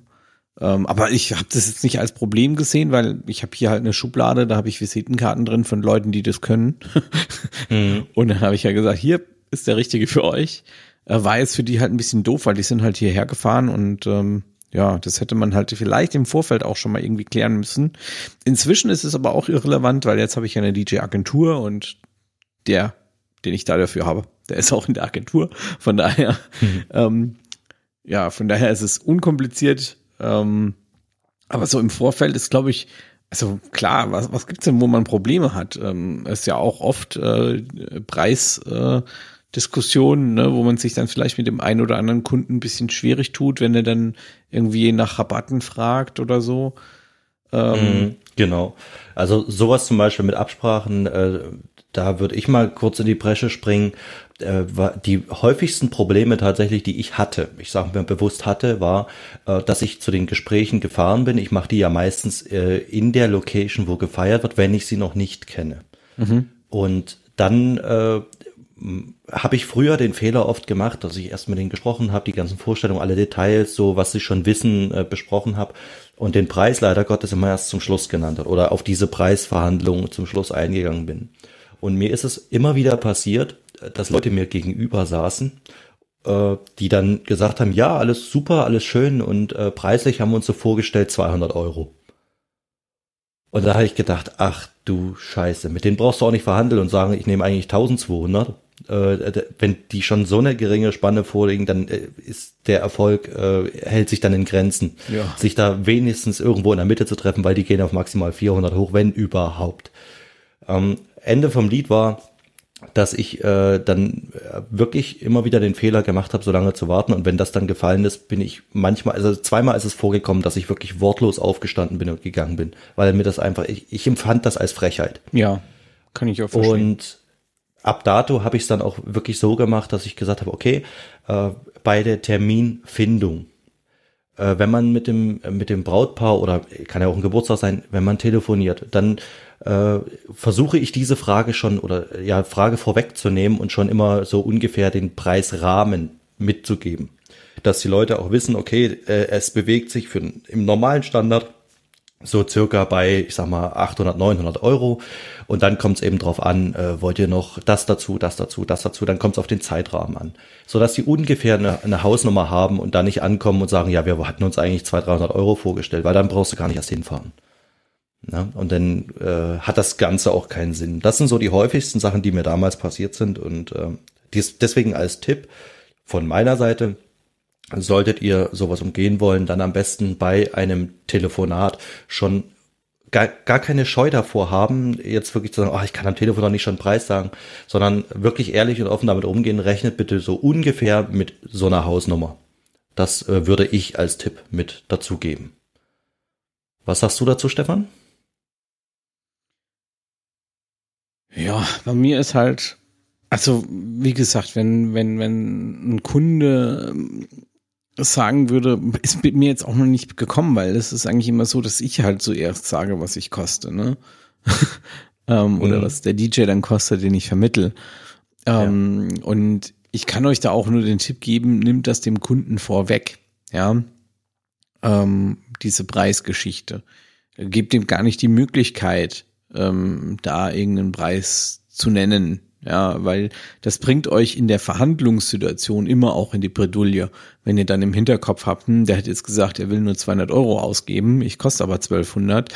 Ähm, aber ich habe das jetzt nicht als Problem gesehen, weil ich habe hier halt eine Schublade, da habe ich Visitenkarten drin von Leuten, die das können. mhm. Und dann habe ich ja gesagt, hier ist der richtige für euch. Äh, war jetzt für die halt ein bisschen doof, weil die sind halt hierher gefahren und ähm, ja, das hätte man halt vielleicht im Vorfeld auch schon mal irgendwie klären müssen. Inzwischen ist es aber auch irrelevant, weil jetzt habe ich ja eine DJ-Agentur und der, den ich da dafür habe, der ist auch in der Agentur. Von daher, mhm. ähm, ja, von daher ist es unkompliziert. Ähm, aber so im Vorfeld ist, glaube ich, also klar, was, was gibt's denn, wo man Probleme hat? Ähm, ist ja auch oft äh, Preis. Äh, Diskussionen, ne, wo man sich dann vielleicht mit dem einen oder anderen Kunden ein bisschen schwierig tut, wenn er dann irgendwie nach Rabatten fragt oder so. Ähm, mhm, genau. Also sowas zum Beispiel mit Absprachen, äh, da würde ich mal kurz in die Bresche springen. Äh, die häufigsten Probleme tatsächlich, die ich hatte, ich sage mir bewusst hatte, war, äh, dass ich zu den Gesprächen gefahren bin. Ich mache die ja meistens äh, in der Location, wo gefeiert wird, wenn ich sie noch nicht kenne. Mhm. Und dann habe ich früher den Fehler oft gemacht, dass ich erst mit denen gesprochen habe, die ganzen Vorstellungen, alle Details, so was sie schon wissen, äh, besprochen habe und den Preis leider Gottes immer erst zum Schluss genannt hat oder auf diese Preisverhandlungen zum Schluss eingegangen bin. Und mir ist es immer wieder passiert, dass Leute mir gegenüber saßen, äh, die dann gesagt haben, ja, alles super, alles schön und äh, preislich haben wir uns so vorgestellt 200 Euro. Und da habe ich gedacht, ach du Scheiße, mit denen brauchst du auch nicht verhandeln und sagen, ich nehme eigentlich 1200 äh, wenn die schon so eine geringe Spanne vorliegen, dann äh, ist der Erfolg, äh, hält sich dann in Grenzen. Ja. Sich da wenigstens irgendwo in der Mitte zu treffen, weil die gehen auf maximal 400 hoch, wenn überhaupt. Ähm, Ende vom Lied war, dass ich äh, dann wirklich immer wieder den Fehler gemacht habe, so lange zu warten. Und wenn das dann gefallen ist, bin ich manchmal, also zweimal ist es vorgekommen, dass ich wirklich wortlos aufgestanden bin und gegangen bin, weil mir das einfach, ich, ich empfand das als Frechheit. Ja, kann ich auch verstehen. Und ab dato habe ich es dann auch wirklich so gemacht, dass ich gesagt habe, okay, äh, bei der Terminfindung, äh, wenn man mit dem, mit dem Brautpaar oder kann ja auch ein Geburtstag sein, wenn man telefoniert, dann äh, versuche ich diese Frage schon oder ja, Frage vorwegzunehmen und schon immer so ungefähr den Preisrahmen mitzugeben. Dass die Leute auch wissen, okay, äh, es bewegt sich für im normalen Standard so circa bei, ich sag mal, 800, 900 Euro. Und dann kommt es eben drauf an, äh, wollt ihr noch das dazu, das dazu, das dazu, dann kommt es auf den Zeitrahmen an. Sodass sie ungefähr eine, eine, Hausnummer haben und dann nicht ankommen und sagen, ja, wir hatten uns eigentlich 200, 300 Euro vorgestellt, weil dann brauchst du gar nicht erst hinfahren. Ja, und dann äh, hat das Ganze auch keinen Sinn. Das sind so die häufigsten Sachen, die mir damals passiert sind. Und äh, dies, deswegen als Tipp von meiner Seite, solltet ihr sowas umgehen wollen, dann am besten bei einem Telefonat schon gar, gar keine Scheu davor haben, jetzt wirklich zu sagen, oh, ich kann am Telefon noch nicht schon einen Preis sagen, sondern wirklich ehrlich und offen damit umgehen, rechnet bitte so ungefähr mit so einer Hausnummer. Das äh, würde ich als Tipp mit dazugeben. Was sagst du dazu, Stefan? Ja, bei mir ist halt, also wie gesagt, wenn, wenn, wenn ein Kunde sagen würde, ist mit mir jetzt auch noch nicht gekommen, weil es ist eigentlich immer so, dass ich halt zuerst sage, was ich koste, ne? ähm, mhm. Oder was der DJ dann kostet, den ich vermittel. Ähm, ja. Und ich kann euch da auch nur den Tipp geben, nimmt das dem Kunden vorweg, ja. Ähm, diese Preisgeschichte. Gebt ihm gar nicht die Möglichkeit, ähm, da irgendeinen Preis zu nennen, ja, weil das bringt euch in der Verhandlungssituation immer auch in die Bredouille. Wenn ihr dann im Hinterkopf habt, hm, der hat jetzt gesagt, er will nur 200 Euro ausgeben, ich koste aber 1200.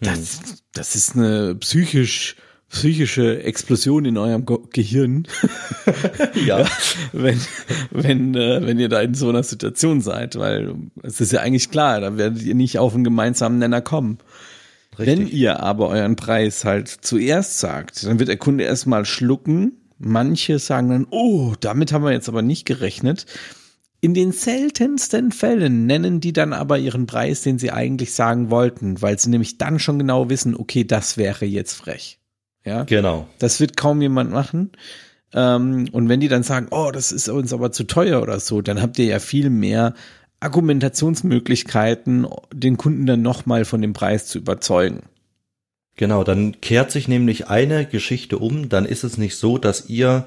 Das, hm. das ist eine psychisch, psychische Explosion in eurem Gehirn. ja. wenn, wenn, äh, wenn ihr da in so einer Situation seid, weil es ist ja eigentlich klar, da werdet ihr nicht auf einen gemeinsamen Nenner kommen. Richtig. Wenn ihr aber euren Preis halt zuerst sagt, dann wird der Kunde erstmal schlucken. Manche sagen dann, oh, damit haben wir jetzt aber nicht gerechnet. In den seltensten Fällen nennen die dann aber ihren Preis, den sie eigentlich sagen wollten, weil sie nämlich dann schon genau wissen, okay, das wäre jetzt frech. Ja, genau. Das wird kaum jemand machen. Ähm, und wenn die dann sagen, oh, das ist uns aber zu teuer oder so, dann habt ihr ja viel mehr Argumentationsmöglichkeiten, den Kunden dann nochmal von dem Preis zu überzeugen. Genau, dann kehrt sich nämlich eine Geschichte um, dann ist es nicht so, dass ihr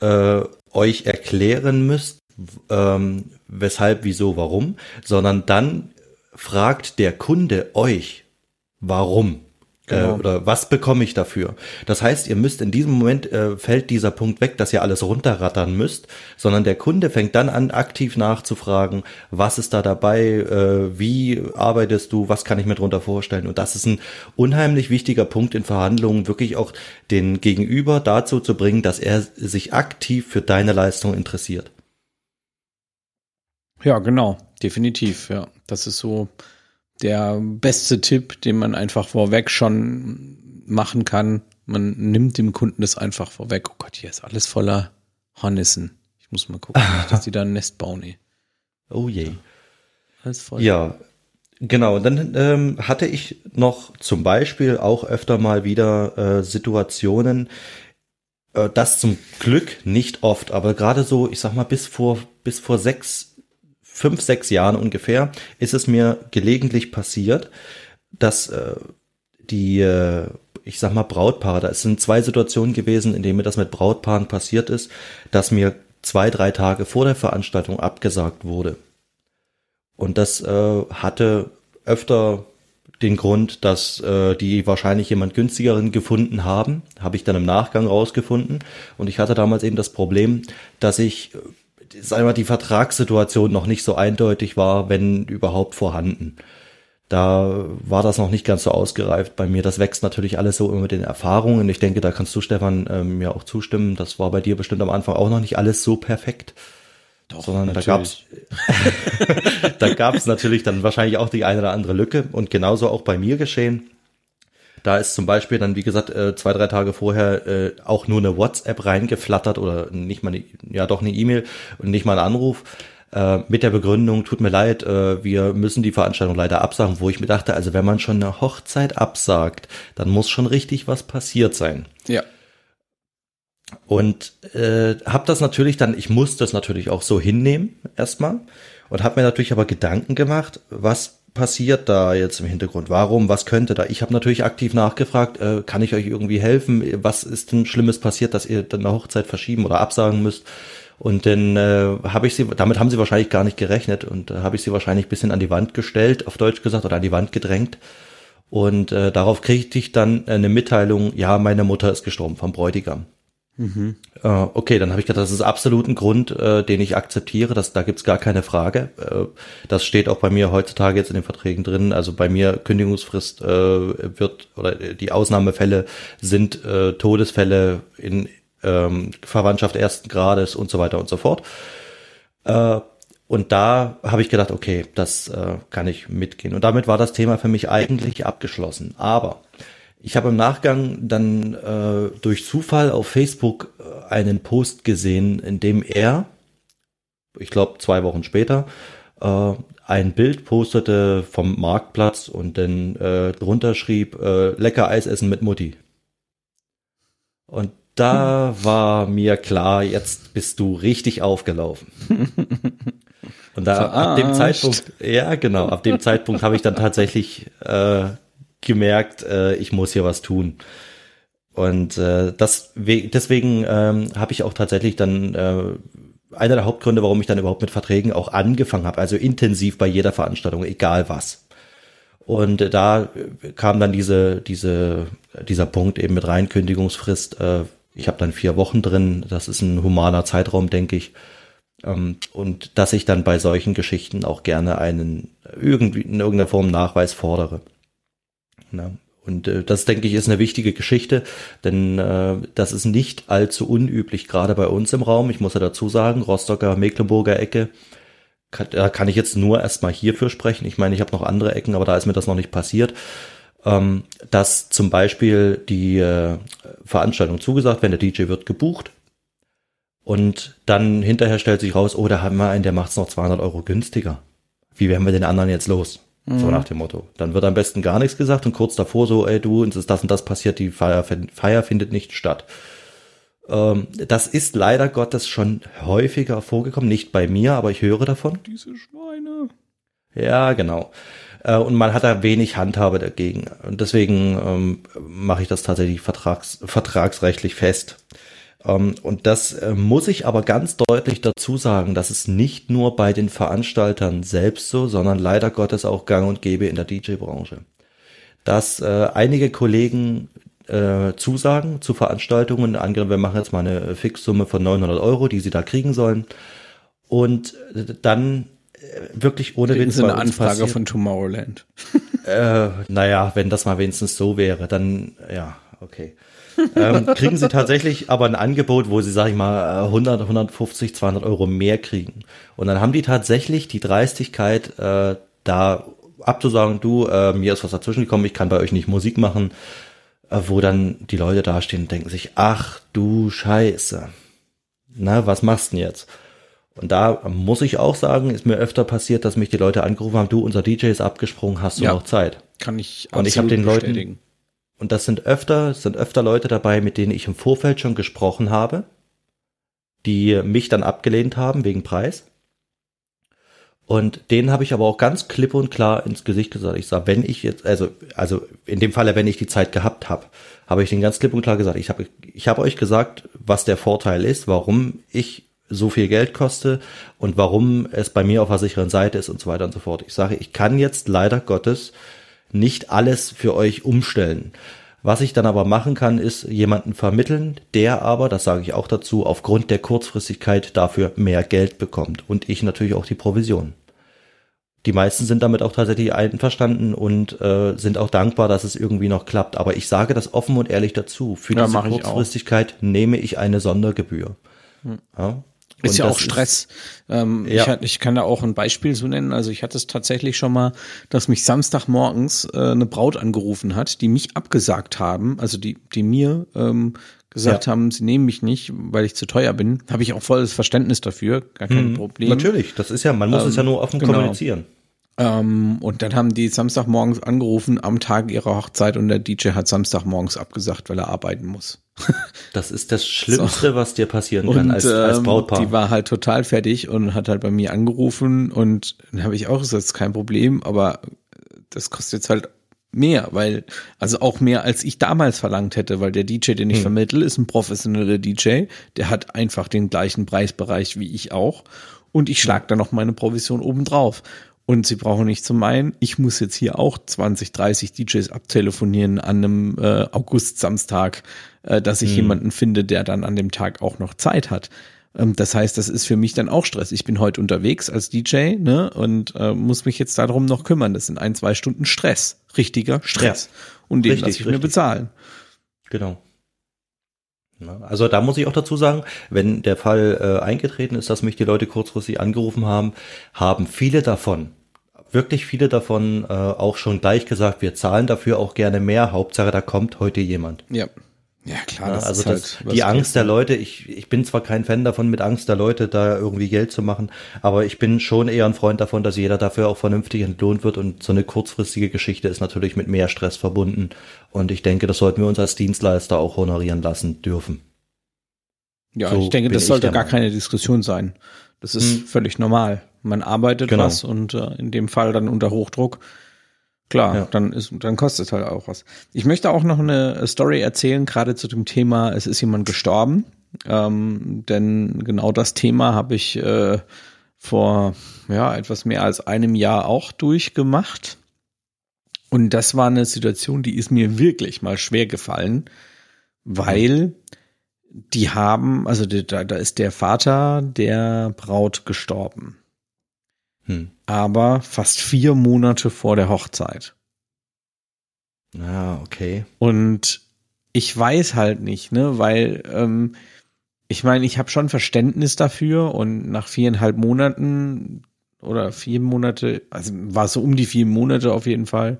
äh, euch erklären müsst, ähm, weshalb, wieso, warum, sondern dann fragt der Kunde euch, warum. Genau. Äh, oder was bekomme ich dafür? Das heißt, ihr müsst in diesem Moment äh, fällt dieser Punkt weg, dass ihr alles runterrattern müsst, sondern der Kunde fängt dann an, aktiv nachzufragen, was ist da dabei, äh, wie arbeitest du, was kann ich mir darunter vorstellen? Und das ist ein unheimlich wichtiger Punkt in Verhandlungen, wirklich auch den Gegenüber dazu zu bringen, dass er sich aktiv für deine Leistung interessiert. Ja, genau, definitiv, ja. Das ist so der beste Tipp, den man einfach vorweg schon machen kann. Man nimmt dem Kunden das einfach vorweg. Oh Gott, hier ist alles voller Hornissen. Ich muss mal gucken, dass die da ein Nest bauen. Ey. Oh je. Alles voll. Ja, genau. Dann ähm, hatte ich noch zum Beispiel auch öfter mal wieder äh, Situationen, äh, das zum Glück nicht oft, aber gerade so, ich sag mal, bis vor, bis vor sechs, fünf, sechs Jahren ungefähr ist es mir gelegentlich passiert, dass äh, die, äh, ich sag mal, Brautpaare, da sind zwei Situationen gewesen, in denen mir das mit Brautpaaren passiert ist, dass mir zwei, drei Tage vor der Veranstaltung abgesagt wurde. Und das äh, hatte öfter den Grund, dass äh, die wahrscheinlich jemand günstigeren gefunden haben, habe ich dann im Nachgang rausgefunden. Und ich hatte damals eben das Problem, dass ich, äh, sag mal, die Vertragssituation noch nicht so eindeutig war, wenn überhaupt vorhanden. Da war das noch nicht ganz so ausgereift bei mir. Das wächst natürlich alles so immer mit den Erfahrungen. Ich denke, da kannst du, Stefan, äh, mir auch zustimmen. Das war bei dir bestimmt am Anfang auch noch nicht alles so perfekt. Doch, sondern natürlich. da gab's da gab's natürlich dann wahrscheinlich auch die eine oder andere Lücke und genauso auch bei mir geschehen. Da ist zum Beispiel dann, wie gesagt, äh, zwei, drei Tage vorher äh, auch nur eine WhatsApp reingeflattert oder nicht mal, eine, ja doch eine E-Mail und nicht mal ein Anruf äh, mit der Begründung, tut mir leid, wir müssen die Veranstaltung leider absagen, wo ich mir dachte, also wenn man schon eine Hochzeit absagt, dann muss schon richtig was passiert sein. Ja. Und äh, habe das natürlich dann, ich muss das natürlich auch so hinnehmen erstmal und habe mir natürlich aber Gedanken gemacht, was passiert da jetzt im Hintergrund? Warum? Was könnte da? Ich habe natürlich aktiv nachgefragt, äh, kann ich euch irgendwie helfen? Was ist denn Schlimmes passiert, dass ihr dann eine Hochzeit verschieben oder absagen müsst? Und dann äh, habe ich sie, damit haben sie wahrscheinlich gar nicht gerechnet und äh, habe ich sie wahrscheinlich bisschen an die Wand gestellt, auf Deutsch gesagt, oder an die Wand gedrängt. Und äh, darauf kriegte ich dann eine Mitteilung, ja, meine Mutter ist gestorben vom Bräutigam. Mhm. Äh, okay, dann habe ich gedacht, das ist absolut ein Grund, äh, den ich akzeptiere. Das, da gibt's gar keine Frage. Äh, das steht auch bei mir heutzutage jetzt in den Verträgen drin. Also bei mir Kündigungsfrist äh, wird oder die Ausnahmefälle sind äh, Todesfälle in ähm, Verwandtschaft ersten Grades und so weiter und so fort. Äh, und da habe ich gedacht, okay, das äh, kann ich mitgehen. Und damit war das Thema für mich eigentlich abgeschlossen. Aber ich habe im Nachgang dann äh, durch Zufall auf Facebook äh, einen Post gesehen, in dem er, ich glaube zwei Wochen später, äh, ein Bild postete vom Marktplatz und dann äh, drunter schrieb, äh, lecker Eis essen mit Mutti. Und da war mir klar, jetzt bist du richtig aufgelaufen. Und da Verarscht. ab dem Zeitpunkt, ja genau, ab dem Zeitpunkt habe ich dann tatsächlich äh, gemerkt, äh, ich muss hier was tun. Und äh, das deswegen ähm, habe ich auch tatsächlich dann äh, einer der Hauptgründe, warum ich dann überhaupt mit Verträgen auch angefangen habe, also intensiv bei jeder Veranstaltung, egal was. Und äh, da kam dann diese, diese, dieser Punkt eben mit rein, Kündigungsfrist. Äh, ich habe dann vier Wochen drin, das ist ein humaner Zeitraum, denke ich. Ähm, und dass ich dann bei solchen Geschichten auch gerne einen irgendwie in irgendeiner Form Nachweis fordere. Ne? Und äh, das, denke ich, ist eine wichtige Geschichte, denn äh, das ist nicht allzu unüblich, gerade bei uns im Raum. Ich muss ja dazu sagen, Rostocker, Mecklenburger Ecke, kann, da kann ich jetzt nur erstmal hierfür sprechen. Ich meine, ich habe noch andere Ecken, aber da ist mir das noch nicht passiert. Ähm, dass zum Beispiel die äh, Veranstaltung zugesagt, wenn der DJ wird gebucht und dann hinterher stellt sich raus, oh, da haben wir einen, der macht es noch 200 Euro günstiger. Wie werden wir den anderen jetzt los? So mhm. nach dem Motto. Dann wird am besten gar nichts gesagt und kurz davor so, ey du, uns ist das und das passiert, die Feier, Feier findet nicht statt. Ähm, das ist leider Gottes schon häufiger vorgekommen, nicht bei mir, aber ich höre davon. Diese Schweine. Ja, genau. Äh, und man hat da wenig Handhabe dagegen. Und deswegen ähm, mache ich das tatsächlich vertrags, vertragsrechtlich fest. Ähm, und das äh, muss ich aber ganz deutlich dazu sagen, dass es nicht nur bei den Veranstaltern selbst so, sondern leider Gottes auch gang und gäbe in der DJ-Branche. Dass äh, einige Kollegen äh, zusagen zu Veranstaltungen, angenommen, wir machen jetzt mal eine Fixsumme von 900 Euro, die sie da kriegen sollen, und dann wirklich ohne Witz. eine Anfrage passiert. von Tomorrowland. äh, naja, wenn das mal wenigstens so wäre, dann ja, okay ähm, kriegen sie tatsächlich aber ein Angebot, wo sie, sag ich mal, 100, 150, 200 Euro mehr kriegen. Und dann haben die tatsächlich die Dreistigkeit, äh, da abzusagen, du, äh, mir ist was dazwischen gekommen, ich kann bei euch nicht Musik machen, äh, wo dann die Leute dastehen und denken sich, ach du Scheiße. na, was machst du denn jetzt? Und da muss ich auch sagen, ist mir öfter passiert, dass mich die Leute angerufen haben, du, unser DJ ist abgesprungen, hast du Ja. noch Zeit? Kann ich Und ich hab absolut den Leuten-. Und das sind öfter, sind öfter Leute dabei, mit denen ich im Vorfeld schon gesprochen habe, die mich dann abgelehnt haben wegen Preis. Und denen habe ich aber auch ganz klipp und klar ins Gesicht gesagt. Ich sage, wenn ich jetzt, also, also in dem Falle, wenn ich die Zeit gehabt habe, habe ich denen ganz klipp und klar gesagt, ich habe ich habe euch gesagt, was der Vorteil ist, warum ich so viel Geld koste und warum es bei mir auf der sicheren Seite ist und so weiter und so fort. Ich sage, ich kann jetzt leider Gottes nicht alles für euch umstellen. Was ich dann aber machen kann, ist jemanden vermitteln, der aber, das sage ich auch dazu, aufgrund der Kurzfristigkeit dafür mehr Geld bekommt und ich natürlich auch die Provision. Die meisten sind damit auch tatsächlich einverstanden und äh, sind auch dankbar, dass es irgendwie noch klappt. Aber ich sage das offen und ehrlich dazu. Für Ja, diese mach ich. Kurzfristigkeit nehme ich eine Sondergebühr. Ja? Ist Und ja auch Stress. ähm, Ja. ich, hat- ich kann da auch ein Beispiel so nennen. Also ich hatte es tatsächlich schon mal, dass mich Samstagmorgens äh, eine Braut angerufen hat, die mich abgesagt haben, also die, die mir ähm, gesagt Ja. haben, sie nehmen mich nicht, weil ich zu teuer bin. Habe ich auch volles Verständnis dafür, gar kein Problem. Mhm. Natürlich, das ist ja, man muss es ja nur offen genau. kommunizieren. Ähm, und dann haben die Samstagmorgens angerufen am Tag ihrer Hochzeit und der DJ hat Samstagmorgens abgesagt, weil er arbeiten muss. Das ist das Schlimmste, was dir passieren kann Und als, als ähm, Brautpaar. die war halt total fertig und hat halt bei mir angerufen und dann habe ich auch gesagt, das ist kein Problem, aber das kostet jetzt halt mehr, weil, also auch mehr als ich damals verlangt hätte, weil der DJ, den ich Hm. vermittle, ist ein professioneller DJ, der hat einfach den gleichen Preisbereich wie ich auch und ich schlag da noch meine Provision obendrauf. Und sie brauchen nicht zu meinen, ich muss jetzt hier auch 20, 30 DJs abtelefonieren an einem äh, August-Samstag, äh, dass ich jemanden finde, der dann an dem Tag auch noch Zeit hat. Ähm, das heißt, das ist für mich dann auch Stress. Ich bin heute unterwegs als DJ ne, und äh, muss mich jetzt darum noch kümmern. Das sind ein, zwei Stunden Stress. Richtiger Stress. Und den Richtig, lasse ich mir richtig. bezahlen. Genau. Ja, Also da muss ich auch dazu sagen, wenn der Fall äh, eingetreten ist, dass mich die Leute kurzfristig angerufen haben, haben viele davon, wirklich viele davon äh, auch schon gleich gesagt, wir zahlen dafür auch gerne mehr, Hauptsache da kommt heute jemand. Ja. Ja, klar. Ja, das also ist das, halt die Angst der Leute, ich, ich bin zwar kein Fan davon, mit Angst der Leute da irgendwie Geld zu machen, aber ich bin schon eher ein Freund davon, dass jeder dafür auch vernünftig entlohnt wird und so eine kurzfristige Geschichte ist natürlich mit mehr Stress verbunden und ich denke, das sollten wir uns als Dienstleister auch honorieren lassen dürfen. Ja, So ich denke, das sollte gar keine Diskussion sein. Das ist Hm. völlig normal. Man arbeitet Genau. was und äh, in dem Fall dann unter Hochdruck. Klar, Ja. dann ist, dann kostet es halt auch was. Ich möchte auch noch eine Story erzählen, gerade zu dem Thema, es ist jemand gestorben. Ähm, denn genau das Thema habe ich äh, vor ja etwas mehr als einem Jahr auch durchgemacht. Und das war eine Situation, die ist mir wirklich mal schwer gefallen, weil die haben, also da, da ist der Vater der Braut gestorben, Hm. aber fast vier Monate vor der Hochzeit. Ja, okay. Und ich weiß halt nicht, ne, weil ähm, ich meine, ich habe schon Verständnis dafür und nach viereinhalb Monaten oder vier Monate, also war es so um die vier Monate auf jeden Fall.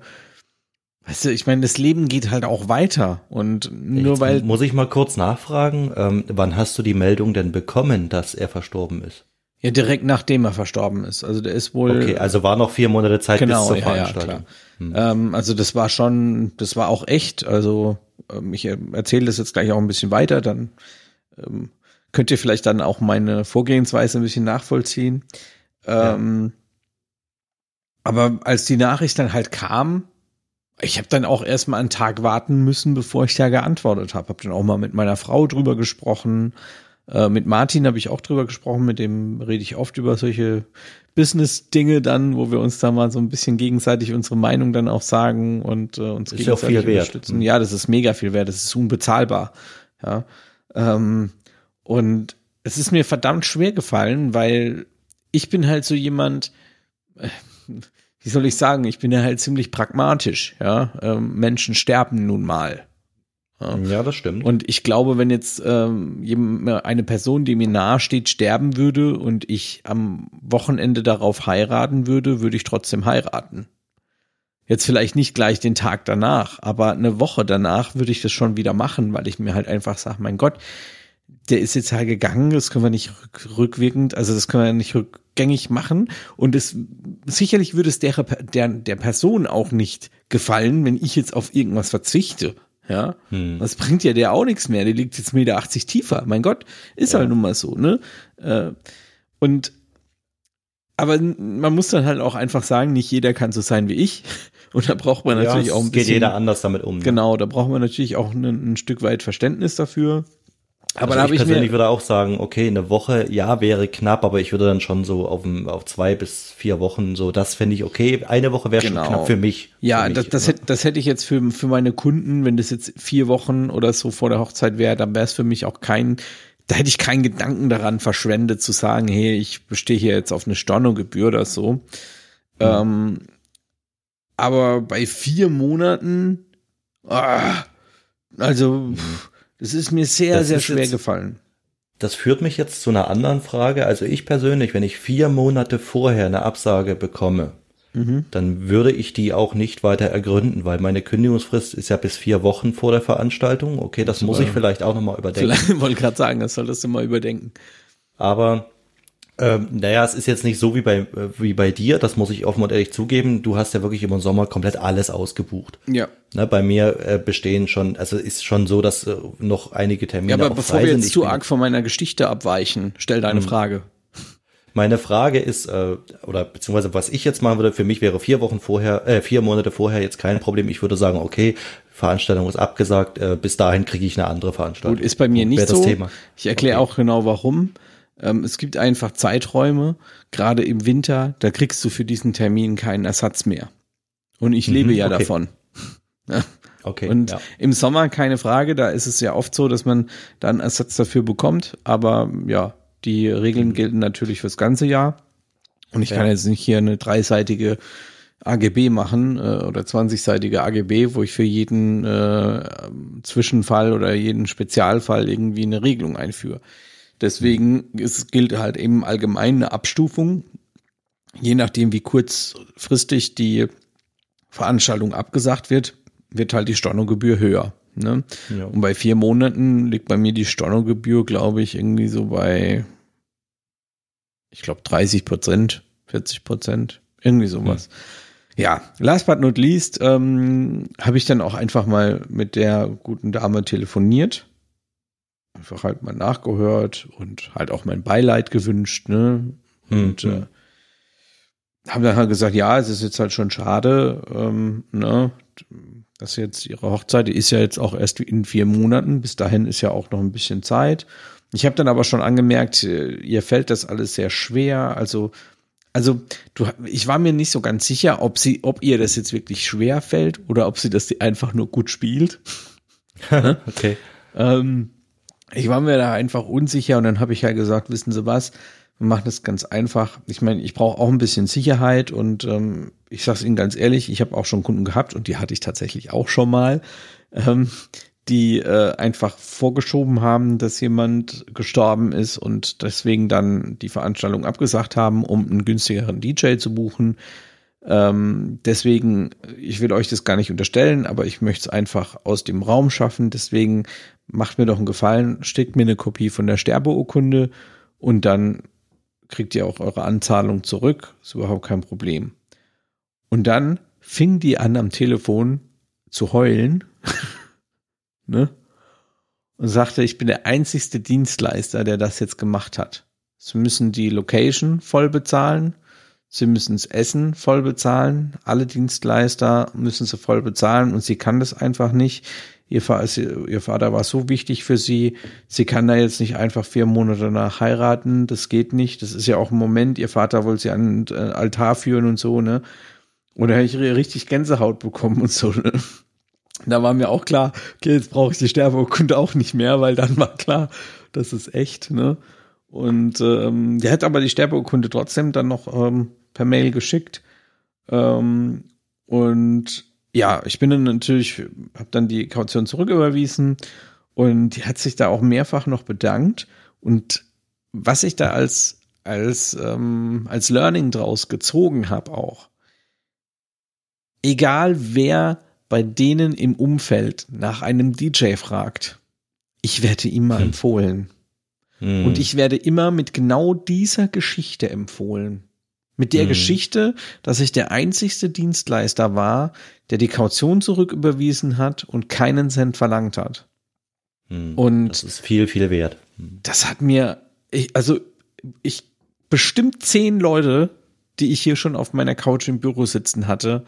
Weißt du, ich meine, das Leben geht halt auch weiter und nur Jetzt weil muss ich mal kurz nachfragen, ähm, wann hast du die Meldung denn bekommen, dass er verstorben ist? Ja direkt nachdem er verstorben ist, also der ist wohl Okay, also war noch vier Monate Zeit Genau, bis zur ja, ja, Veranstaltung. Ähm, also das war schon, das war auch echt. Also ähm, ich erzähle das jetzt gleich auch ein bisschen weiter, dann ähm, könnt ihr vielleicht dann auch meine Vorgehensweise ein bisschen nachvollziehen. Ähm, Aber als die Nachricht dann halt kam, ich habe dann auch erstmal einen Tag warten müssen, bevor ich da geantwortet habe. Habe dann auch mal mit meiner Frau drüber gesprochen. Äh, mit Martin habe ich auch drüber gesprochen, mit dem rede ich oft über solche Business-Dinge dann, wo wir uns da mal so ein bisschen gegenseitig unsere Meinung dann auch sagen und äh, uns Ist ja gegenseitig viel wert. unterstützen. Mhm. Ja, das ist mega viel wert, das ist unbezahlbar. Ja. Ähm, und es ist mir verdammt schwer gefallen, weil ich bin halt so jemand, äh, wie soll ich sagen, ich bin ja halt ziemlich pragmatisch, ja. Ähm, Menschen sterben nun mal. Ja, das stimmt. Und ich glaube, wenn jetzt ähm, eine Person, die mir nahe steht, sterben würde und ich am Wochenende darauf heiraten würde, würde ich trotzdem heiraten. Jetzt vielleicht nicht gleich den Tag danach, aber eine Woche danach würde ich das schon wieder machen, weil ich mir halt einfach sage, mein Gott, der ist jetzt halt gegangen, das können wir nicht rück, rückwirkend, also das können wir nicht rückgängig machen. Und es sicherlich würde es der, der, der Person auch nicht gefallen, wenn ich jetzt auf irgendwas verzichte. Ja, hm. das bringt ja der auch nichts mehr. Der liegt jetzt Meter 80 tiefer. Mein Gott, ist ja. halt nun mal so, ne? Äh, und aber man muss dann halt auch einfach sagen, nicht jeder kann so sein wie ich. Und da braucht man natürlich ja, auch ein bisschen. Geht jeder anders damit um. Ne? Genau, da braucht man natürlich auch ein, ein Stück weit Verständnis dafür. Aber also da ich, ich persönlich würde auch sagen, okay, eine Woche, ja, wäre knapp, aber ich würde dann schon so auf, auf zwei bis vier Wochen so, das fände ich okay. Eine Woche wäre genau. schon knapp für mich. Ja, für mich, das, das, hätte, das hätte ich jetzt für, für meine Kunden, wenn das jetzt vier Wochen oder so vor der Hochzeit wäre, dann wäre es für mich auch kein, da hätte ich keinen Gedanken daran verschwendet zu sagen, hey, ich bestehe hier jetzt auf eine Stornogebühr oder so. Mhm. Ähm, aber bei vier Monaten, ah, also, mhm. Es ist mir sehr, das sehr schwer jetzt, gefallen. Das führt mich jetzt zu einer anderen Frage. Also ich persönlich, wenn ich vier Monate vorher eine Absage bekomme, mhm. dann würde ich die auch nicht weiter ergründen, weil meine Kündigungsfrist ist ja bis vier Wochen vor der Veranstaltung. Okay, das, das muss ich vielleicht auch nochmal überdenken. Vielleicht wollte gerade sagen, das solltest du mal überdenken. Aber ähm, naja, es ist jetzt nicht so wie bei, äh, wie bei dir, das muss ich offen und ehrlich zugeben. Du hast ja wirklich im Sommer komplett alles ausgebucht. Ja. Ne, bei mir äh, bestehen schon, also ist schon so, dass äh, noch einige Termine. Ja, aber bevor wir jetzt zu arg von meiner Geschichte abweichen, stell deine hm. Frage. Meine Frage ist, äh, oder beziehungsweise was ich jetzt machen würde, für mich wäre vier Wochen vorher, äh, vier Monate vorher jetzt kein Problem. Ich würde sagen, okay, Veranstaltung ist abgesagt, äh, bis dahin kriege ich eine andere Veranstaltung. Gut, ist bei mir nicht so. Thema. Ich erkläre okay. auch genau warum. Ähm, es gibt einfach Zeiträume, gerade im Winter, da kriegst du für diesen Termin keinen Ersatz mehr. Und ich lebe mhm, ja okay. davon. Okay. Und ja. im Sommer keine Frage, da ist es ja oft so, dass man dann Ersatz dafür bekommt. Aber ja, die Regeln mhm. gelten natürlich fürs ganze Jahr. Und ich ja. kann jetzt nicht hier eine dreiseitige AGB machen äh, oder 20-seitige AGB, wo ich für jeden äh, Zwischenfall oder jeden Spezialfall irgendwie eine Regelung einführe. Deswegen es gilt halt eben allgemein eine Abstufung, je nachdem wie kurzfristig die Veranstaltung abgesagt wird, wird halt die Stornogebühr höher. Ne? Ja. Und bei vier Monaten liegt bei mir die Stornogebühr, glaube ich, irgendwie so bei, ich glaube, 30 Prozent, 40 Prozent, irgendwie sowas. Hm. Ja, last but not least ähm, habe ich dann auch einfach mal mit der guten Dame telefoniert einfach halt mal nachgehört und halt auch mein Beileid gewünscht, ne? Und mhm. äh, haben dann halt gesagt, ja, es ist jetzt halt schon schade, ähm, ne? dass jetzt ihre Hochzeit, die ist ja jetzt auch erst in vier Monaten, bis dahin ist ja auch noch ein bisschen Zeit. Ich habe dann aber schon angemerkt, äh, ihr fällt das alles sehr schwer, also also du, ich war mir nicht so ganz sicher, ob sie, ob ihr das jetzt wirklich schwer fällt oder ob sie das einfach nur gut spielt. Ne? okay. Ähm, ich war mir da einfach unsicher und dann habe ich ja gesagt, wissen Sie was, wir machen das ganz einfach. Ich meine, ich brauche auch ein bisschen Sicherheit und ähm, ich sage es Ihnen ganz ehrlich, ich habe auch schon Kunden gehabt und die hatte ich tatsächlich auch schon mal, ähm, die äh, einfach vorgeschoben haben, dass jemand gestorben ist und deswegen dann die Veranstaltung abgesagt haben, um einen günstigeren DJ zu buchen. Ähm, deswegen, ich will euch das gar nicht unterstellen, aber ich möchte es einfach aus dem Raum schaffen. Deswegen macht mir doch einen Gefallen, schickt mir eine Kopie von der Sterbeurkunde und dann kriegt ihr auch eure Anzahlung zurück. Ist überhaupt kein Problem. Und dann fing die an am Telefon zu heulen, ne? Und sagte, ich bin der einzigste Dienstleister, der das jetzt gemacht hat. Sie müssen die Location voll bezahlen. Sie müssen das Essen voll bezahlen. Alle Dienstleister müssen sie voll bezahlen und sie kann das einfach nicht ihr, Vater war so wichtig für sie, sie kann da jetzt nicht einfach vier Monate nach heiraten, das geht nicht, das ist ja auch ein Moment, ihr Vater wollte sie an den äh, Altar führen und so, ne? Da habe ich richtig Gänsehaut bekommen und so, ne? Da war mir auch klar, okay, jetzt brauche ich die Sterbeurkunde auch nicht mehr, weil dann war klar, das ist echt, ne? Und ähm, der hat aber die Sterbeurkunde trotzdem dann noch ähm, per Mail geschickt. Ähm, und ja, ich bin dann natürlich, habe dann die Kaution zurücküberwiesen und die hat sich da auch mehrfach noch bedankt. Und was ich da als als ähm, als Learning draus gezogen habe auch, egal wer bei denen im Umfeld nach einem DJ fragt, ich werde ihm mal hm. empfohlen. Mhm. Und ich werde immer mit genau dieser Geschichte empfohlen. Mit der mhm. Geschichte, dass ich der einzigste Dienstleister war, der die Kaution zurücküberwiesen hat und keinen Cent verlangt hat. Mhm. Und das ist viel, viel wert. Mhm. Das hat mir, ich, also ich bestimmt zehn Leute, die ich hier schon auf meiner Couch im Büro sitzen hatte,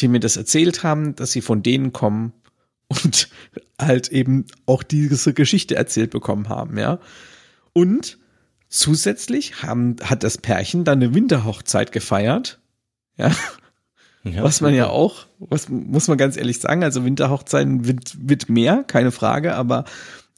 die mir das erzählt haben, dass sie von denen kommen und halt eben auch diese Geschichte erzählt bekommen haben, ja. Und zusätzlich haben, hat das Pärchen dann eine Winterhochzeit gefeiert, ja. ja was man ja auch, was muss man ganz ehrlich sagen, also Winterhochzeiten wird, wird mehr, keine Frage, aber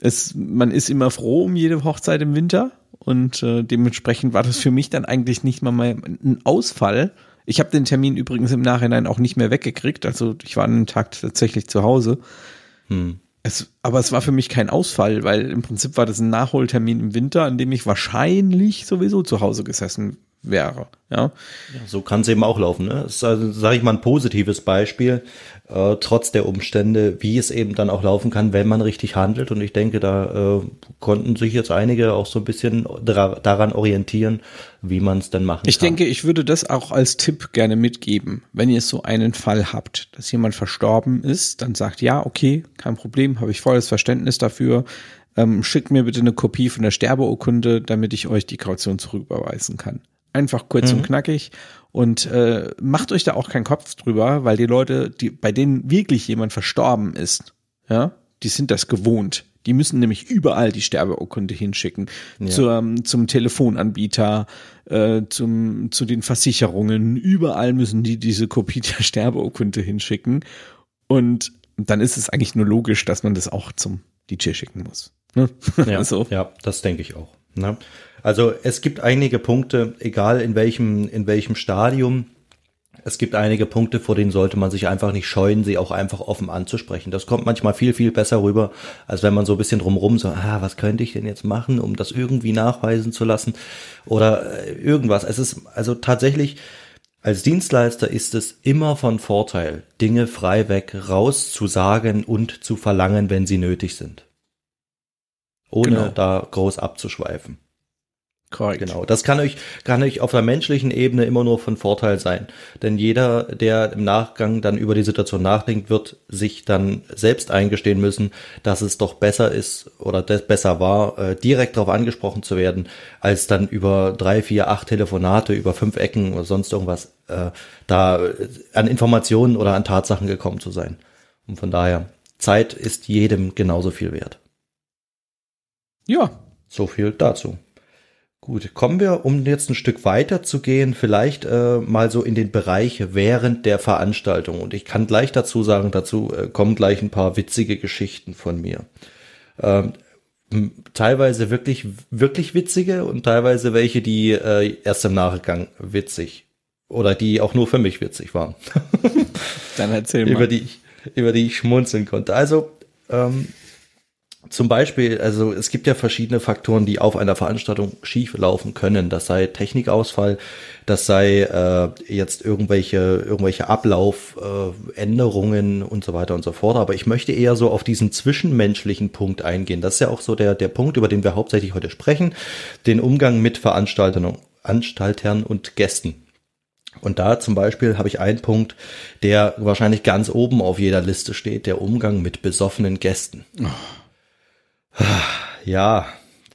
es, man ist immer froh um jede Hochzeit im Winter und äh, dementsprechend war das für mich dann eigentlich nicht mal ein Ausfall, ich habe den Termin übrigens im Nachhinein auch nicht mehr weggekriegt. Also ich war an dem Tag tatsächlich zu Hause. Hm. Es, aber es war für mich kein Ausfall, weil im Prinzip war das ein Nachholtermin im Winter, an dem ich wahrscheinlich sowieso zu Hause gesessen wäre. Ja, ja so kann es eben auch laufen. Ne? Das ist also, sage ich mal, ein positives Beispiel äh, trotz der Umstände, wie es eben dann auch laufen kann, wenn man richtig handelt. Und ich denke, da äh, konnten sich jetzt einige auch so ein bisschen daran orientieren, wie man es dann machen ich kann. Ich denke, ich würde das auch als Tipp gerne mitgeben. Wenn ihr so einen Fall habt, dass jemand verstorben ist, dann sagt, ja, okay, kein Problem, habe ich volles Verständnis dafür. Ähm, schickt mir bitte eine Kopie von der Sterbeurkunde, damit ich euch die Kaution zurücküberweisen kann. Einfach kurz mhm. und knackig. Und äh, macht euch da auch keinen Kopf drüber, weil die Leute, die, bei denen wirklich jemand verstorben ist, ja, die sind das gewohnt. Die müssen nämlich überall die Sterbeurkunde hinschicken. Ja. Zum, zum Telefonanbieter, äh, zum, zu den Versicherungen. Überall müssen die diese Kopie der Sterbeurkunde hinschicken. Und dann ist es eigentlich nur logisch, dass man das auch zum DJ schicken muss. Ne? Ja, so. ja, das denke ich auch. Ne? Also es gibt einige Punkte, egal in welchem, in welchem Stadium, es gibt einige Punkte, vor denen sollte man sich einfach nicht scheuen, sie auch einfach offen anzusprechen. Das kommt manchmal viel, viel besser rüber, als wenn man so ein bisschen drumrum so, ah, was könnte ich denn jetzt machen, um das irgendwie nachweisen zu lassen oder äh, irgendwas. Es ist also tatsächlich, als Dienstleister ist es immer von Vorteil, Dinge frei weg rauszusagen und zu verlangen, wenn sie nötig sind. Ohne genau. da groß abzuschweifen. Korrekt. Genau. Das kann euch, kann euch auf der menschlichen Ebene immer nur von Vorteil sein. Denn jeder, der im Nachgang dann über die Situation nachdenkt, wird sich dann selbst eingestehen müssen, dass es doch besser ist oder besser war, äh, direkt darauf angesprochen zu werden, als dann über drei, vier, acht Telefonate, über fünf Ecken oder sonst irgendwas, äh, da an Informationen oder an Tatsachen gekommen zu sein. Und von daher, Zeit ist jedem genauso viel wert. Ja. So viel dazu. Gut, kommen wir, um jetzt ein Stück weiter zu gehen, vielleicht äh, mal so in den Bereich während der Veranstaltung. Und ich kann gleich dazu sagen, dazu äh, kommen gleich ein paar witzige Geschichten von mir. Ähm, teilweise wirklich, wirklich witzige und teilweise welche, die äh, erst im Nachgang witzig oder die auch nur für mich witzig waren. Dann erzähl mal. über die, über die ich schmunzeln konnte. Also, ähm, zum Beispiel, also es gibt ja verschiedene Faktoren, die auf einer Veranstaltung schief laufen können. Das sei Technikausfall, das sei äh, jetzt irgendwelche irgendwelche Ablaufänderungen äh, und so weiter und so fort. Aber ich möchte eher so auf diesen zwischenmenschlichen Punkt eingehen. Das ist ja auch so der der Punkt, über den wir hauptsächlich heute sprechen, den Umgang mit Veranstaltern, Anstaltern und Gästen. Und da zum Beispiel habe ich einen Punkt, der wahrscheinlich ganz oben auf jeder Liste steht, der Umgang mit besoffenen Gästen. Oh. Ja,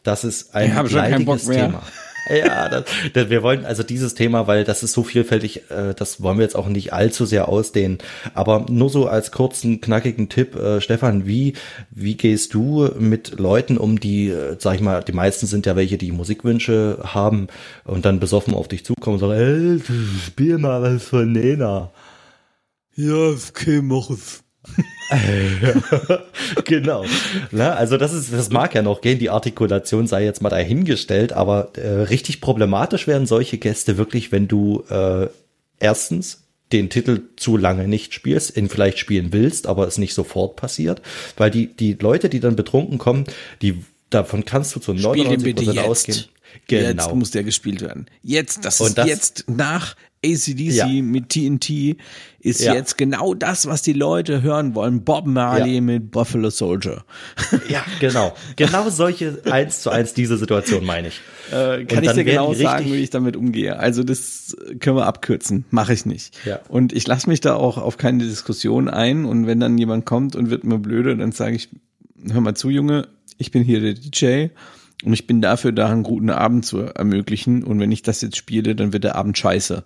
das ist ein ich leidiges Thema. Ja, das, das, wir wollen also dieses Thema, weil das ist so vielfältig, äh, das wollen wir jetzt auch nicht allzu sehr ausdehnen. Aber nur so als kurzen, knackigen Tipp, äh, Stefan, wie, wie gehst du mit Leuten um, die, äh, sag ich mal, die meisten sind ja welche, die Musikwünsche haben und dann besoffen auf dich zukommen und sagen, ey, spiel mal was von Nena. Ja, okay, mach es. genau. Na, also das ist, das mag ja noch gehen. Die Artikulation sei jetzt mal dahingestellt, aber äh, richtig problematisch werden solche Gäste wirklich, wenn du äh, erstens den Titel zu lange nicht spielst, ihn vielleicht spielen willst, aber es nicht sofort passiert, weil die die Leute, die dann betrunken kommen, die davon kannst du zu 99 ausgehen. Genau. Jetzt muss der gespielt werden. Jetzt, das ist das, jetzt nach ACDC Ja. mit TNT ist Ja. jetzt genau das, was die Leute hören wollen. Bob Marley Ja. mit Buffalo Soldier. Ja, genau. Genau solche eins zu eins diese Situation meine ich. Äh, kann ich dir genau sagen, wie ich damit umgehe. Also das können wir abkürzen. Mache ich nicht. Ja. Und ich lasse mich da auch auf keine Diskussion ein. Und wenn dann jemand kommt und wird mir blöde, dann sage ich, hör mal zu, Junge, ich bin hier der DJ und ich bin dafür da, einen guten Abend zu ermöglichen. Und wenn ich das jetzt spiele, dann wird der Abend scheiße.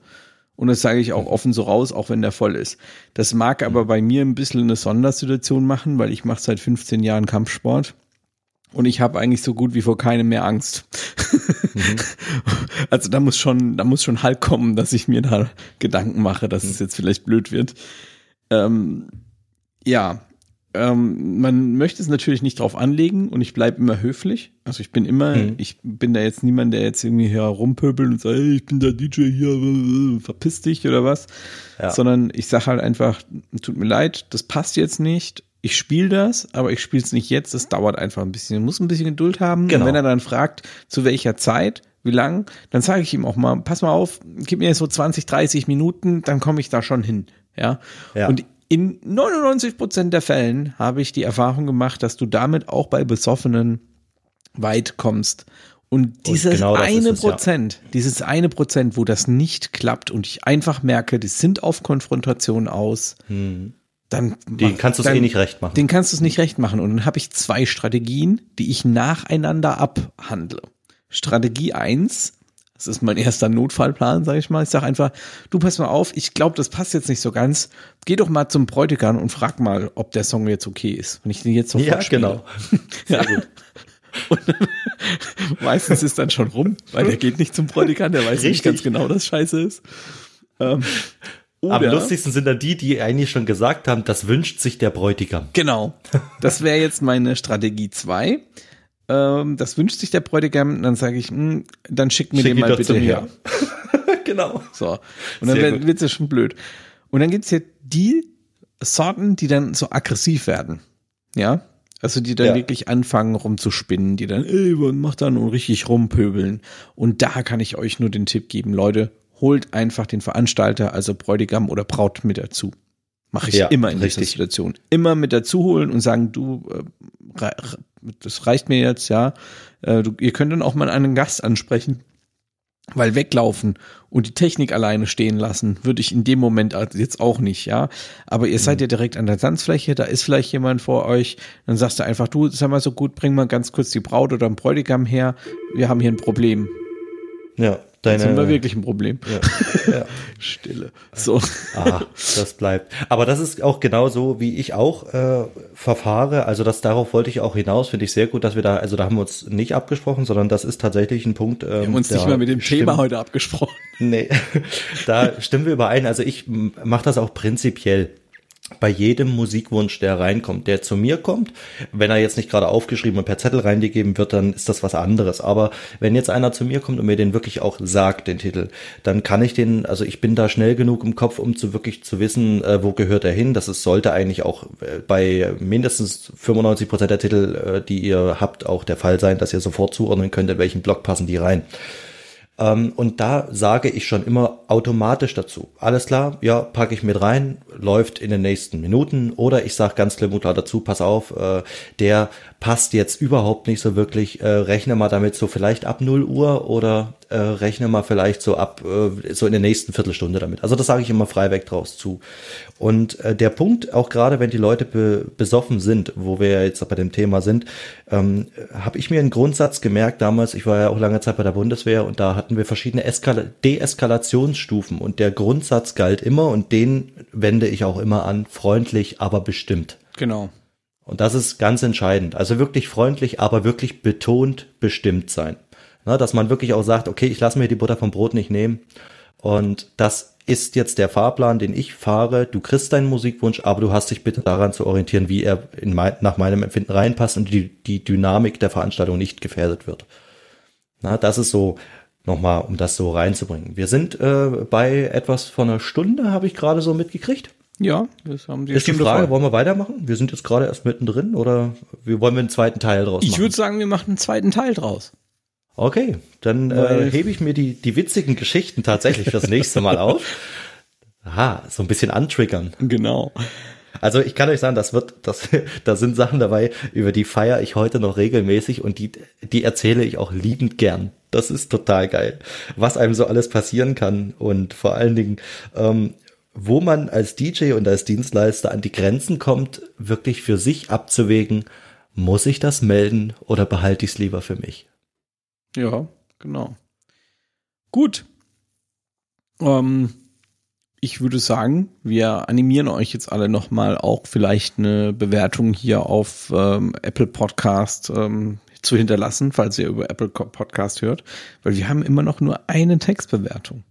Und das sage ich auch offen so raus, auch wenn der voll ist. Das mag aber bei mir ein bisschen eine Sondersituation machen, weil ich mache seit 15 Jahren Kampfsport. Und ich habe eigentlich so gut wie vor keinem mehr Angst. Also da muss schon, da muss schon halt kommen, dass ich mir da Gedanken mache, dass es jetzt vielleicht blöd wird. Ähm, ja, ähm, man möchte es natürlich nicht drauf anlegen und ich bleibe immer höflich. Also ich bin immer, Mhm. ich bin da jetzt niemand, der jetzt irgendwie herumpöbelt und sagt, hey, ich bin der DJ hier, verpiss dich oder was. Ja. Sondern ich sage halt einfach, tut mir leid, das passt jetzt nicht. Ich spiele das, aber ich spiele es nicht jetzt. Das dauert einfach ein bisschen. Man muss ein bisschen Geduld haben. Genau. Und wenn er dann fragt, zu welcher Zeit, wie lang, dann sage ich ihm auch mal, pass mal auf, gib mir so 20, 30 Minuten, dann komme ich da schon hin. Ja. Ja. Und in 99 Prozent der Fällen habe ich die Erfahrung gemacht, dass du damit auch bei Besoffenen weit kommst. Und dieses genau das ist eine es, ja. Prozent, dieses eine Prozent, wo das nicht klappt und ich einfach merke, die sind auf Konfrontation aus, dann Den kannst du es eh nicht recht machen. Den kannst du es nicht recht machen. Und dann habe ich zwei Strategien, die ich nacheinander abhandle. Strategie eins, das ist mein erster Notfallplan, sage ich mal. Ich sage einfach, du pass mal auf, ich glaube, das passt jetzt nicht so ganz. Geh doch mal zum Bräutigam und frag mal, ob der Song jetzt okay ist. Wenn ich den jetzt sofort Ja, spiele. genau. Sehr gut. Und dann, meistens ist dann schon rum, weil der geht nicht zum Bräutigam, der weiß nicht Richtig. ganz genau, dass scheiße ist. Ähm, Am lustigsten sind dann die, die eigentlich schon gesagt haben, das wünscht sich der Bräutigam. Genau. Das wäre jetzt meine Strategie 2. Ähm, das wünscht sich der Bräutigam, dann sage ich, hm, dann schick mir Schick den mal bitte her. genau. So. Und dann wird wird's ja schon blöd. Und dann gibt's hier die Sorten, die dann so aggressiv werden. Ja. Also die dann Ja. wirklich anfangen rumzuspinnen, die dann, ey, was macht dann und richtig rumpöbeln. Und da kann ich euch nur den Tipp geben, Leute, holt einfach den Veranstalter, also Bräutigam oder Braut mit dazu. Mache ich Ja, immer in dieser richtig. Situation. Immer mit dazu holen und sagen, du, äh, das reicht mir jetzt, ja. Äh, du, ihr könnt dann auch mal einen Gast ansprechen, weil weglaufen und die Technik alleine stehen lassen, würde ich in dem Moment jetzt auch nicht, ja. Aber ihr seid ja direkt an der Tanzfläche, da ist vielleicht jemand vor euch, dann sagst du einfach, du, sag mal so gut, bring mal ganz kurz die Braut oder den Bräutigam her, wir haben hier ein Problem. Ja, Jetzt haben wir deine. wirklich ein Problem. Ja, ja. Stille. So. Ah, das bleibt. Aber das ist auch genau so, wie ich auch äh, verfahre. Also das darauf wollte ich auch hinaus. Finde ich sehr gut, dass wir da, also da haben wir uns nicht abgesprochen, sondern das ist tatsächlich ein Punkt. Ähm, Wir haben uns nicht mal mit dem Thema heute abgesprochen. Nee, da stimmen wir überein. Also ich mache das auch prinzipiell bei jedem Musikwunsch, der reinkommt, der zu mir kommt. Wenn er jetzt nicht gerade aufgeschrieben und per Zettel reingegeben wird, dann ist das was anderes. Aber wenn jetzt einer zu mir kommt und mir den wirklich auch sagt, den Titel, dann kann ich den, also ich bin da schnell genug im Kopf, um zu wirklich zu wissen, äh, wo gehört er hin. Das ist, sollte eigentlich auch äh, bei mindestens 95 Prozent der Titel, äh, die ihr habt, auch der Fall sein, dass ihr sofort zuordnen könnt, in welchen Block passen die rein. Ähm, und da sage ich schon immer automatisch dazu. Alles klar, ja, packe ich mit rein, läuft in den nächsten Minuten. Oder ich sage ganz klipp und klar dazu, pass auf, äh, der passt jetzt überhaupt nicht so wirklich. Äh, rechne mal damit so vielleicht ab 0 Uhr oder äh, rechne mal vielleicht so ab, äh, so in der nächsten Viertelstunde damit. Also das sage ich immer frei weg draus zu. Und äh, der Punkt, auch gerade wenn die Leute be besoffen sind, wo wir ja jetzt bei dem Thema sind, ähm, habe ich mir einen Grundsatz gemerkt damals, ich war ja auch lange Zeit bei der Bundeswehr und da hatten wir verschiedene Eskala Deeskalationsstufen und der Grundsatz galt immer und den wende ich auch immer an, freundlich, aber bestimmt. Genau. Und das ist ganz entscheidend. Also wirklich freundlich, aber wirklich betont bestimmt sein. Na, dass man wirklich auch sagt, okay, ich lasse mir die Butter vom Brot nicht nehmen. Und das ist jetzt der Fahrplan, den ich fahre. Du kriegst deinen Musikwunsch, aber du hast dich bitte daran zu orientieren, wie er in mein, nach meinem Empfinden reinpasst und die, die Dynamik der Veranstaltung nicht gefährdet wird. Na, das ist so, nochmal, um das so reinzubringen. Wir sind äh, bei etwas von einer Stunde, habe ich gerade so mitgekriegt. Ja, das haben die Ist die Frage, voll. wollen wir weitermachen? Wir sind jetzt gerade erst mittendrin oder wir wollen wir einen zweiten Teil draus Ich machen? würde sagen, wir machen einen zweiten Teil draus. Okay, dann äh, hebe ich mir die, die witzigen Geschichten tatsächlich fürs nächste Mal auf. Aha, so ein bisschen antriggern. Genau. Also ich kann euch sagen, das wird, das, da sind Sachen dabei, über die feiere ich heute noch regelmäßig und die, die erzähle ich auch liebend gern. Das ist total geil, was einem so alles passieren kann und vor allen Dingen, ähm, wo man als DJ und als Dienstleister an die Grenzen kommt, wirklich für sich abzuwägen, muss ich das melden oder behalte ich es lieber für mich? Ja, genau. Gut. Ähm, ich würde sagen, wir animieren euch jetzt alle nochmal auch vielleicht eine Bewertung hier auf ähm, Apple Podcast ähm, zu hinterlassen, falls ihr über Apple Podcast hört, weil wir haben immer noch nur eine Textbewertung.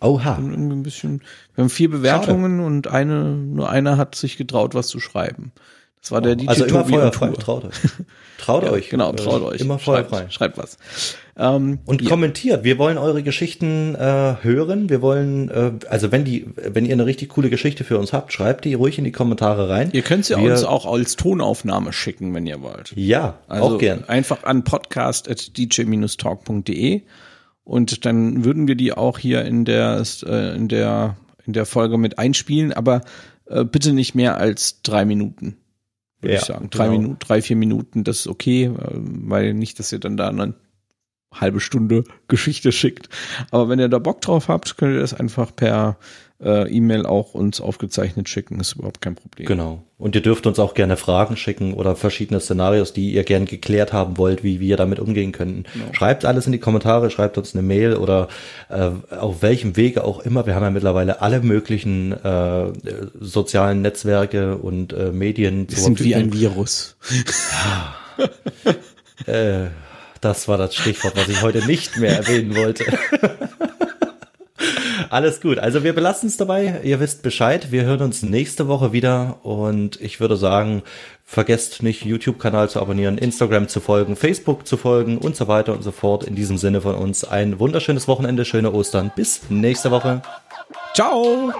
Oha. Ein bisschen, wir haben vier Bewertungen Schade. und eine, nur einer hat sich getraut, was zu schreiben. Das war der DJ Also immer Feuer frei, traut euch. Traut ja, euch. Genau, traut euch. Immer Feuer frei. Schreibt was. Ähm, und ja. kommentiert. Wir wollen eure Geschichten äh, hören. Wir wollen, äh, also wenn die, wenn ihr eine richtig coole Geschichte für uns habt, schreibt die ruhig in die Kommentare rein. Ihr könnt sie Wir, uns auch als Tonaufnahme schicken, wenn ihr wollt. Ja, also auch gern. Einfach an podcast.dj-talk.de und dann würden wir die auch hier in der, äh, in der, in der Folge mit einspielen, aber äh, bitte nicht mehr als drei Minuten würde ja, ich sagen. Drei genau. Minuten, drei, vier Minuten, das ist okay, äh, weil nicht, dass ihr dann da eine halbe Stunde Geschichte schickt. Aber wenn ihr da Bock drauf habt, könnt ihr das einfach per äh, E-Mail auch uns aufgezeichnet schicken. Ist überhaupt kein Problem. Genau. Und ihr dürft uns auch gerne Fragen schicken oder verschiedene Szenarios, die ihr gern geklärt haben wollt, wie wir damit umgehen könnten. Genau. Schreibt alles in die Kommentare, schreibt uns eine Mail oder äh, auf welchem Wege auch immer. Wir haben ja mittlerweile alle möglichen äh, sozialen Netzwerke und äh, Medien. Wir sind wie ein Virus. Ja. äh, das war das Stichwort, was ich heute nicht mehr erwähnen wollte. Alles gut. Also wir belassen es dabei. Ihr wisst Bescheid. Wir hören uns nächste Woche wieder. Und ich würde sagen, vergesst nicht, YouTube-Kanal zu abonnieren, Instagram zu folgen, Facebook zu folgen und so weiter und so fort. In diesem Sinne von uns ein wunderschönes Wochenende, schöne Ostern. Bis nächste Woche. Ciao.